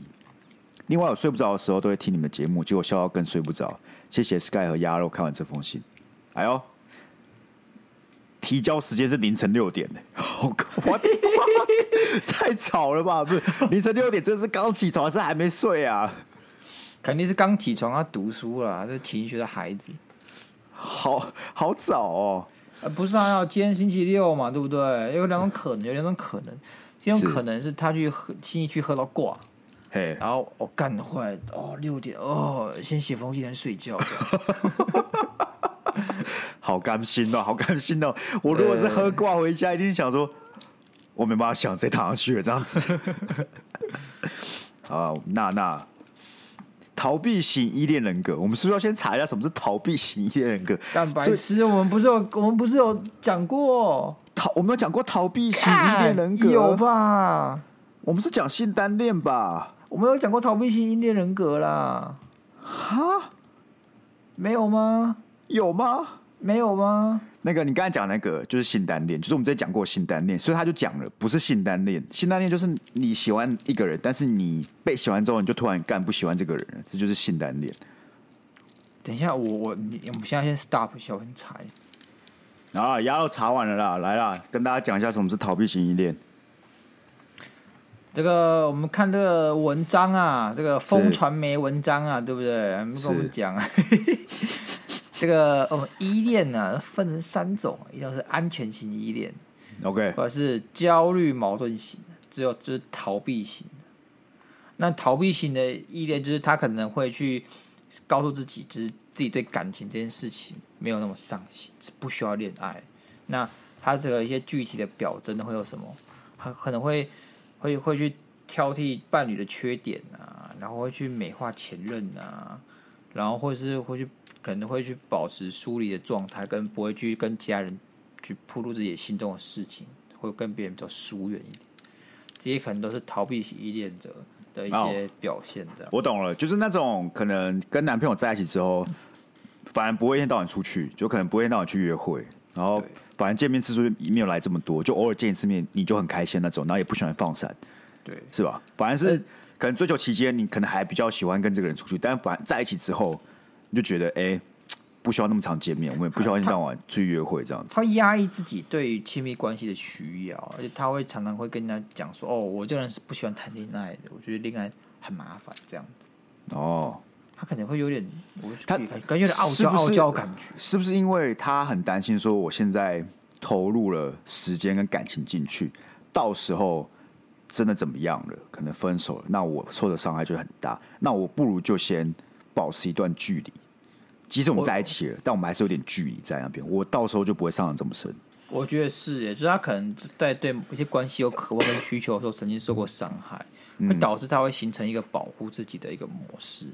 S1: 另外，我睡不着的时候都会听你们节目，结果笑到更睡不着。谢谢 Sky 和鸭肉看完这封信。哎呦，提交时间是凌晨六点呢，好可怕！太吵了吧？不是凌晨六点，这是刚起床还是还没睡啊？
S2: 肯定是刚起床要读书了，这情绪的孩子，
S1: 好好早哦。
S2: 呃，不是啊，要今天星期六嘛，对不对？有两种可能，有两种可能，一种可能是他去喝，轻易去喝到挂，
S1: 嘿，
S2: 然后我干坏哦，六点哦，先写封信再睡觉。[LAUGHS]
S1: 好甘心哦，[LAUGHS] 好甘心哦！我如果是喝挂回家，一定想说，我没办法想再躺上去了这样子。[LAUGHS] 啊，娜娜逃避型依恋人格，我们是不是要先查一下什么是逃避型依恋人格？
S2: 但白痴，我们不是有我们不是有讲过
S1: 逃？我们有讲过逃避型依恋人格
S2: 有吧？
S1: 我们是讲性单恋吧？
S2: 我们有讲过逃避型依恋人格啦。
S1: 哈？
S2: 没有吗？
S1: 有吗？
S2: 没有吗？
S1: 那个你刚才讲那个就是性单恋，就是我们之前讲过性单恋，所以他就讲了，不是性单恋，性单恋就是你喜欢一个人，但是你被喜欢之后，你就突然干不喜欢这个人了，这就是性单恋。
S2: 等一下，我我你我们现在先 stop 一下，我先查。
S1: 啊，牙都查完了啦，来啦，跟大家讲一下什么是逃避型依恋。
S2: 这个我们看这个文章啊，这个风传媒文章啊，对不对？跟我们讲啊。[LAUGHS] 这个我们依恋呢，分成三种，一种是安全型依恋
S1: ，OK，
S2: 或者是焦虑矛盾型，只有就是逃避型。那逃避型的依恋，就是他可能会去告诉自己，就是自己对感情这件事情没有那么上心，不需要恋爱。那他这个一些具体的表征会有什么？他可能会会会去挑剔伴侣的缺点啊，然后会去美化前任啊，然后或是会去。可能会去保持疏离的状态，跟不会去跟家人去铺露自己心中的事情，会跟别人比较疏远一点。这些可能都是逃避型依恋者的一些表现。这样、哦、
S1: 我懂了，就是那种可能跟男朋友在一起之后，反而不会一天到晚出去，就可能不会一天到晚去约会，然后反正见面次数没有来这么多，就偶尔见一次面你就很开心那种，然后也不喜欢放闪，
S2: 对，
S1: 是吧？反而是可能追求期间你可能还比较喜欢跟这个人出去，但反正在一起之后。你就觉得哎、欸，不需要那么常见面，我们也不需要一天到晚去约会这样子。
S2: 他压抑自己对于亲密关系的需要，而且他会常常会跟人家讲说：“哦，我这个人是不喜欢谈恋爱的，我觉得恋爱很麻烦。”这样子。
S1: 哦，
S2: 他可能会有点，我他感觉有点傲娇傲娇感觉，
S1: 是不是因为他很担心说，我现在投入了时间跟感情进去，到时候真的怎么样了，可能分手了，那我受的伤害就很大，那我不如就先。保持一段距离，即使我们在一起了，我但我们还是有点距离在那边。我到时候就不会伤得这么深。
S2: 我觉得是，耶，就是他可能在对某些关系有渴望跟需求的时候，曾经受过伤害，会导致他会形成一个保护自己的一个模式。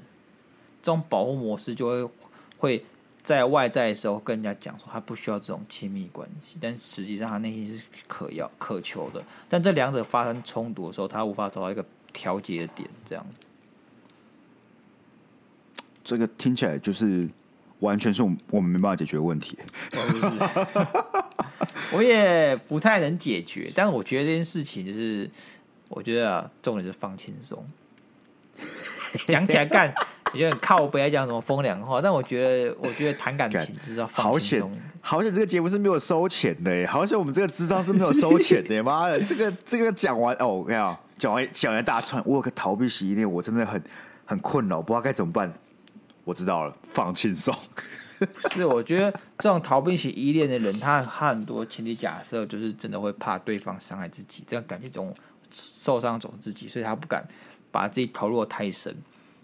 S2: 这种保护模式就会会在外在的时候跟人家讲说，他不需要这种亲密关系，但实际上他内心是渴要渴求的。但这两者发生冲突的时候，他无法找到一个调节的点，这样子。
S1: 这个听起来就是完全是我们我们没办法解决的问题。[LAUGHS]
S2: 我也不太能解决，但我觉得这件事情就是，我觉得啊，重点是放轻松。讲起来干，[LAUGHS] 有点靠北来讲什么风凉话，但我觉得，我觉得谈感情就是要放轻松。
S1: 好险，这个节目是没有收钱的，好险我们这个智商是没有收钱的。[LAUGHS] 妈的，这个这个讲完哦，我跟你讲，讲完讲完大串，我有个逃避洗衣店，我真的很很困扰，不知道该怎么办。我知道了，放轻松。
S2: 不 [LAUGHS] 是，我觉得这种逃避型依恋的人，他他很多前提假设就是真的会怕对方伤害自己，这样感觉中受伤总自己，所以他不敢把自己投入的太深，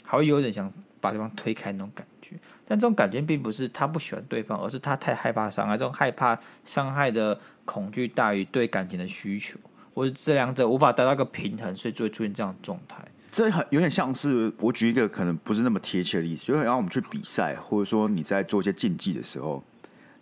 S2: 还会有点想把对方推开那种感觉。但这种感觉并不是他不喜欢对方，而是他太害怕伤害，这种害怕伤害的恐惧大于对感情的需求，或者这两者无法达到一个平衡，所以就会出现这样的状态。
S1: 这很有点像是我举一个可能不是那么贴切的例子，就好像我们去比赛，或者说你在做一些竞技的时候，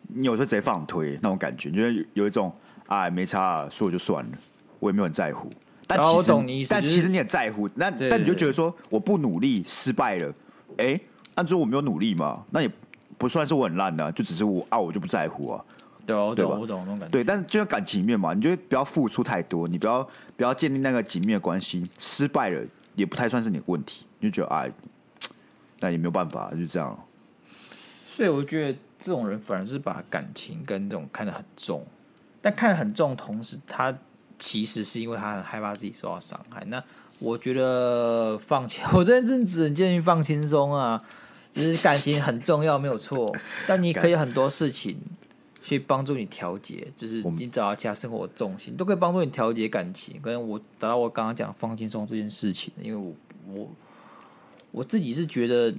S1: 你有时候直接放推那种感觉，就是有一种哎没差啊，说我就算了，我也没有很在乎。但其
S2: 实，你
S1: 但其实你很在乎。那但你就觉得说我不努力失败了，哎，按说我没有努力嘛，那也不算是我很烂的啊，就只是我啊，我就不在乎啊。
S2: 对，我懂，
S1: 对吧？
S2: 我懂那种感觉。
S1: 对，但是就像感情里面嘛，你就不要付出太多，你不要不要建立那个紧密的关系，失败了。也不太算是你的问题，你就觉得哎，那也没有办法，就这样。
S2: 所以我觉得这种人反而是把感情跟这种看得很重，但看得很重，同时他其实是因为他很害怕自己受到伤害。那我觉得放轻，我这阵子很建议放轻松啊，就是感情很重要，没有错，但你可以很多事情。去帮助你调节，就是你找到其他生活的重心，都可以帮助你调节感情。跟我达到我刚刚讲放轻松这件事情，因为我我我自己是觉得，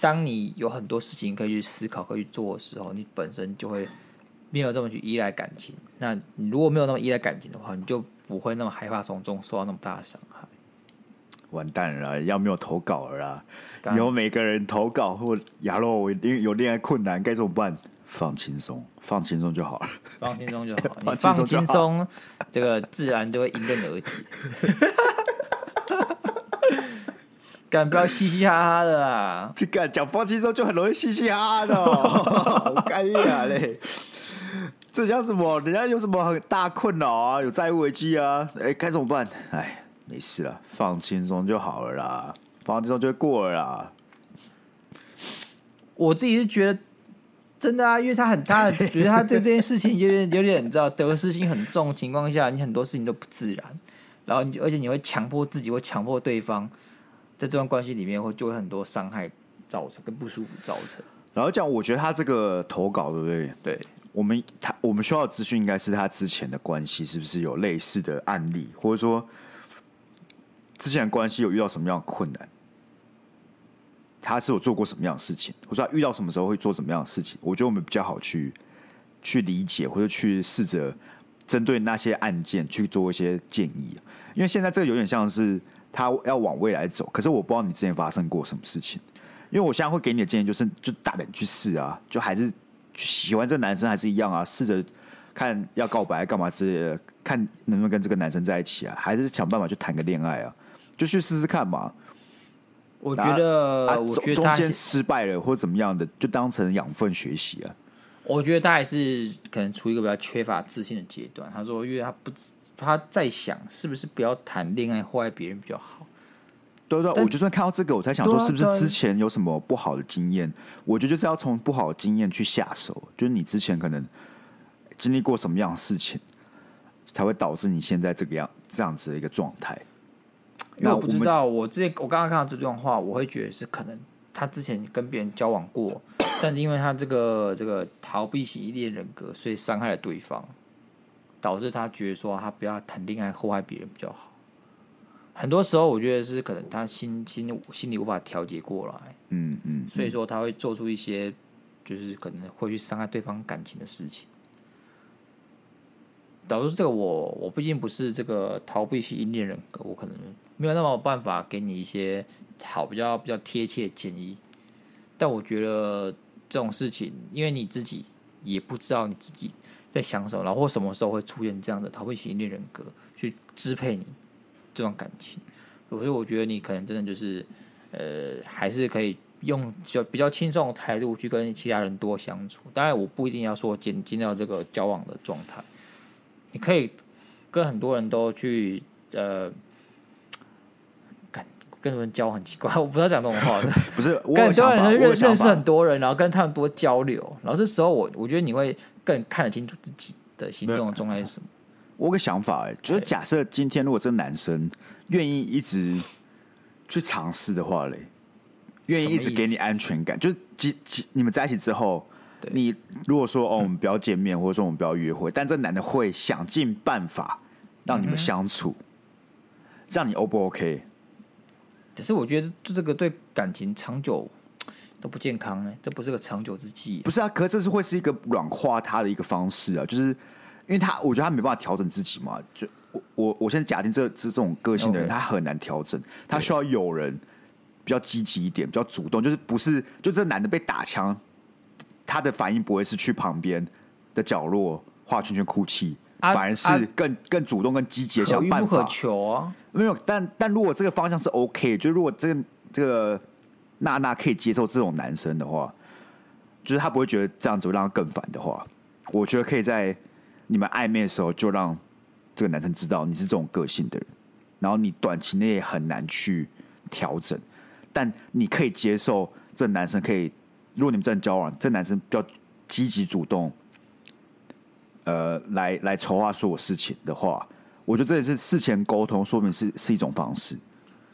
S2: 当你有很多事情可以去思考、可以去做的时候，你本身就会没有这么去依赖感情。那你如果没有那么依赖感情的话，你就不会那么害怕从中受到那么大的伤害。
S1: 完蛋了，要没有投稿了啦！以后每个人投稿或亚洛我有恋爱困难该怎么办？放轻松，放轻松就好了。
S2: 放轻松就好，[LAUGHS] 你放轻松，这个自然就会迎刃而解。[LAUGHS] 干不要嘻嘻哈哈的啦！
S1: 这干讲放轻松就很容易嘻嘻哈哈的，[LAUGHS] 好干呀嘞！这叫什么？人家有什么很大困扰啊？有债务危机啊？哎，该怎么办？哎。没事了，放轻松就好了啦，放轻松就会过了啦。
S2: 我自己是觉得真的啊，因为他很大，觉 [LAUGHS] 得他对这件事情有点有点，你知道得失心很重的情况下，你很多事情都不自然，然后你而且你会强迫自己，会强迫对方，在这段关系里面会就会很多伤害造成跟不舒服造成。
S1: 然后讲，我觉得他这个投稿对不对？
S2: 对，
S1: 我们他我们需要的资讯应该是他之前的关系是不是有类似的案例，或者说。之前的关系有遇到什么样的困难？他是有做过什么样的事情？或者说他遇到什么时候会做什么样的事情？我觉得我们比较好去去理解，或者去试着针对那些案件去做一些建议。因为现在这个有点像是他要往未来走，可是我不知道你之前发生过什么事情。因为我现在会给你的建议就是，就大胆去试啊，就还是喜欢这男生还是一样啊，试着看要告白干嘛之类的，看能不能跟这个男生在一起啊，还是想办法去谈个恋爱啊。就去试试看嘛。
S2: 我觉得，啊、我觉得
S1: 中间失败了或者怎么样的，就当成养分学习啊。
S2: 我觉得他还是可能处于一个比较缺乏自信的阶段。他说，因为他不，他在想是不是不要谈恋爱祸害别人比较好。
S1: 对对，我就算看到这个，我才想说，是不是之前有什么不好的经验？我觉得就是要从不好的经验去下手。就是你之前可能经历过什么样的事情，才会导致你现在这个样这样子的一个状态。
S2: 因为我不知道，我之前我刚刚看到这段话，我会觉得是可能他之前跟别人交往过，但是因为他这个这个逃避型依恋人格，所以伤害了对方，导致他觉得说他不要谈恋爱祸害别人比较好。很多时候，我觉得是可能他心心心里无法调节过来，
S1: 嗯嗯，
S2: 所以说他会做出一些就是可能会去伤害对方感情的事情。导致这个我我毕竟不是这个逃避型依恋人格，我可能。没有那么有办法给你一些好比较比较贴切的建议，但我觉得这种事情，因为你自己也不知道你自己在想什么，然后什么时候会出现这样的逃避型恋人格去支配你这段感情，所以我觉得你可能真的就是呃，还是可以用比较比较轻松的态度去跟其他人多相处。当然，我不一定要说进进到这个交往的状态，你可以跟很多人都去呃。跟他们交很奇怪，[LAUGHS] 我不知道讲这种话的。[LAUGHS]
S1: 不是，
S2: 跟很多人认认识很多人，然后跟他们多交流，然后这时候我我觉得你会更看得清楚自己的行动的状态是什么。
S1: 我有个想法，哎，就是假设今天如果这个男生愿意一直去尝试的话嘞，愿意一直给你安全感，就是几几你们在一起之后，你如果说哦，我们不要见面，或者说我们不要约会，但这男的会想尽办法让你们相处，这样你 O 不 OK？
S2: 可是我觉得，这这个对感情长久 [TSK] 都不健康哎，这不是个长久之计。
S1: 不是啊，可是这是会是一个软化他的一个方式啊，就是因为他，我觉得他没办法调整自己嘛。就我我我现在假定这这这种个性的人，他很难调整，他需要有人比较积极一点，比较主动，就是不是就这男的被打枪，他的反应不会是去旁边的角落画圈圈哭泣。反而是更更主动、更积极的想办法。
S2: 可遇不可求啊！
S1: 没有，但但如果这个方向是 OK，就如果这个这个娜娜可以接受这种男生的话，就是他不会觉得这样子会让他更烦的话，我觉得可以在你们暧昧的时候就让这个男生知道你是这种个性的人，然后你短期内也很难去调整，但你可以接受这男生可以，如果你们真的交往，这男生比较积极主动。呃，来来筹划所有事情的话，我觉得这也是事前沟通，说明是是一种方式。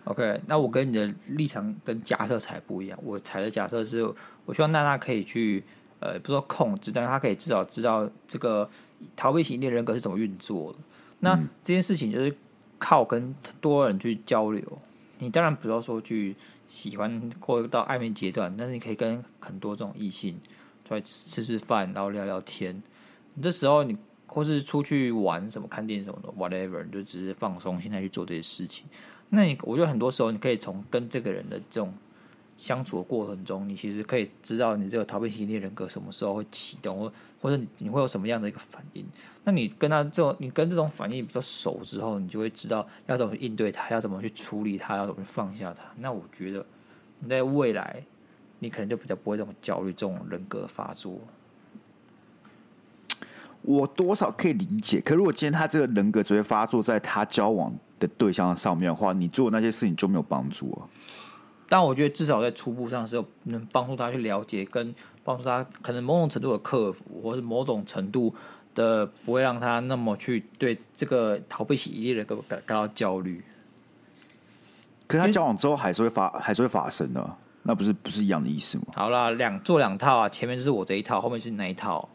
S2: OK，那我跟你的立场跟假设才不一样。我采的假设是，我希望娜娜可以去，呃，不说控制，但是她可以至少知道这个逃避型恋人格是怎么运作的。那这件事情就是靠跟多人去交流，你当然不要说去喜欢过到暧昧阶段，但是你可以跟很多这种异性出来吃吃饭，然后聊聊天。你这时候你或是出去玩什么、看电影什么的，whatever，你就只是放松心态去做这些事情。那你我觉得很多时候你可以从跟这个人的这种相处的过程中，你其实可以知道你这个逃避型人格什么时候会启动，或或者你会有什么样的一个反应。那你跟他这种，你跟这种反应比较熟之后，你就会知道要怎么应对他，要怎么去处理他，要怎么放下他。那我觉得你在未来，你可能就比较不会这么焦虑，这种人格发作。
S1: 我多少可以理解，可如果今天他这个人格只会发作在他交往的对象上面的话，你做的那些事情就没有帮助啊。
S2: 但我觉得至少在初步上是有能帮助他去了解，跟帮助他可能某种程度的克服，或是某种程度的不会让他那么去对这个逃避型依恋人感感到焦虑。
S1: 可是他交往之后还是会发，还是会发生的，那不是不是一样的意思吗？
S2: 好啦，两做两套啊，前面是我这一套，后面是你那一套。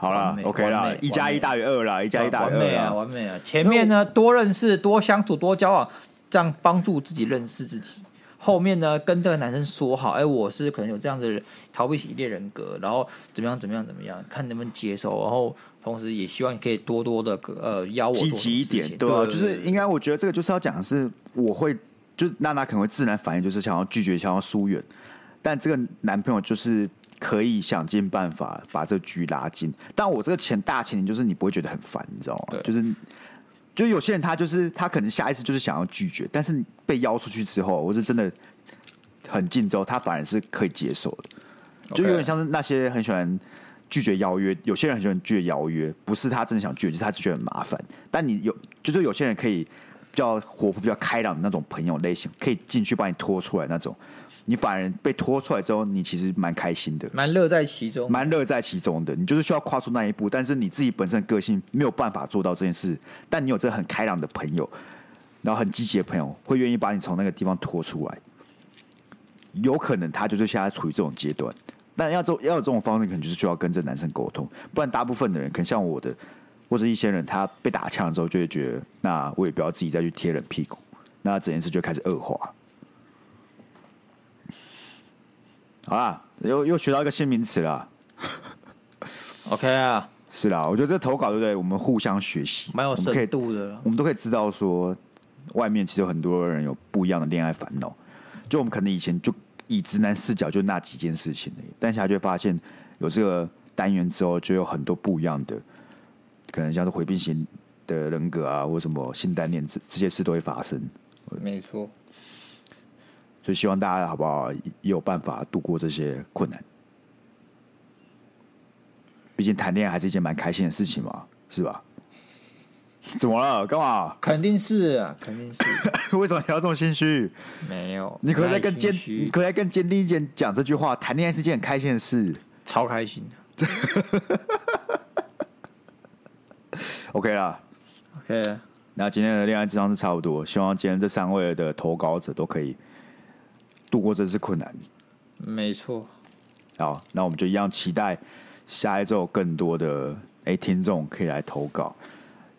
S1: 好了，OK 啦，一加一大于二啦，一加一大于二，
S2: 完美啊，完美啊！前面呢，多认识、多相处、多交往，这样帮助自己认识自己。后面呢，跟这个男生说好，哎、欸，我是可能有这样子的逃避型依恋人格，然后怎么样怎么样怎么样，看能不能接受，然后同时也希望你可以多多的呃邀我积极一点，
S1: 对、啊，就是应该我觉得这个就是要讲的是，我会就娜娜可能会自然反应就是想要拒绝，想要疏远，但这个男朋友就是可以想尽办法把这个局拉近，但我这个前大前提就是你不会觉得很烦，你知道吗？就是。就有些人他就是他可能下意识就是想要拒绝，但是被邀出去之后，我是真的很近之后，他反而是可以接受的。就有点像是那些很喜欢拒绝邀约，有些人很喜欢拒绝邀约，不是他真的想拒绝，就是他只觉得很麻烦。但你有，就是有些人可以比较活泼、比较开朗的那种朋友类型，可以进去把你拖出来那种。你反而被拖出来之后，你其实蛮开心的，
S2: 蛮乐在其中，
S1: 蛮乐在其中的。你就是需要跨出那一步，但是你自己本身的个性没有办法做到这件事。但你有这很开朗的朋友，然后很积极的朋友，会愿意把你从那个地方拖出来。有可能他就是现在处于这种阶段，但要这要有这种方式，可能就是需要跟这男生沟通。不然，大部分的人，可能像我的，或者一些人，他被打枪了之后，就会觉得，那我也不要自己再去贴人屁股，那整件事就开始恶化。好啦，又又学到一个新名词了。[LAUGHS]
S2: OK 啊，
S1: 是啦，我觉得这投稿对不对？我们互相学习，
S2: 蛮有深度的
S1: 我。我们都可以知道说，外面其实有很多人有不一样的恋爱烦恼。就我们可能以前就以直男视角就那几件事情，但现在就会发现有这个单元之后，就有很多不一样的，可能像是回避型的人格啊，或什么性单恋这这些事都会发生。
S2: 没错。
S1: 就希望大家好不好也有办法度过这些困难。毕竟谈恋爱还是一件蛮开心的事情嘛，是吧？[LAUGHS] 怎么了？干嘛？
S2: 肯定是啊，肯定是。[LAUGHS]
S1: 为什么你要这么心虚？
S2: 没有。
S1: 你可以再更坚，你可以再更坚定一点讲这句话：谈恋爱是件很开心的事，
S2: 超开心的。[LAUGHS]
S1: OK 啦
S2: ，OK。
S1: 那今天的恋爱智商是差不多，希望今天这三位的投稿者都可以。度过这次困难，
S2: 没错。
S1: 好，那我们就一样期待下一周更多的哎听众可以来投稿，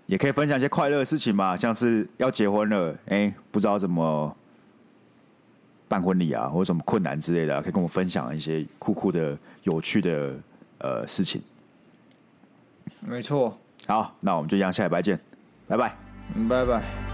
S1: 也可以分享一些快乐的事情嘛，像是要结婚了，哎，不知道怎么办婚礼啊，或者什么困难之类的，可以跟我分享一些酷酷的、有趣的呃事情。
S2: 没错。
S1: 好，那我们就一样，下礼拜见，拜拜，
S2: 拜拜。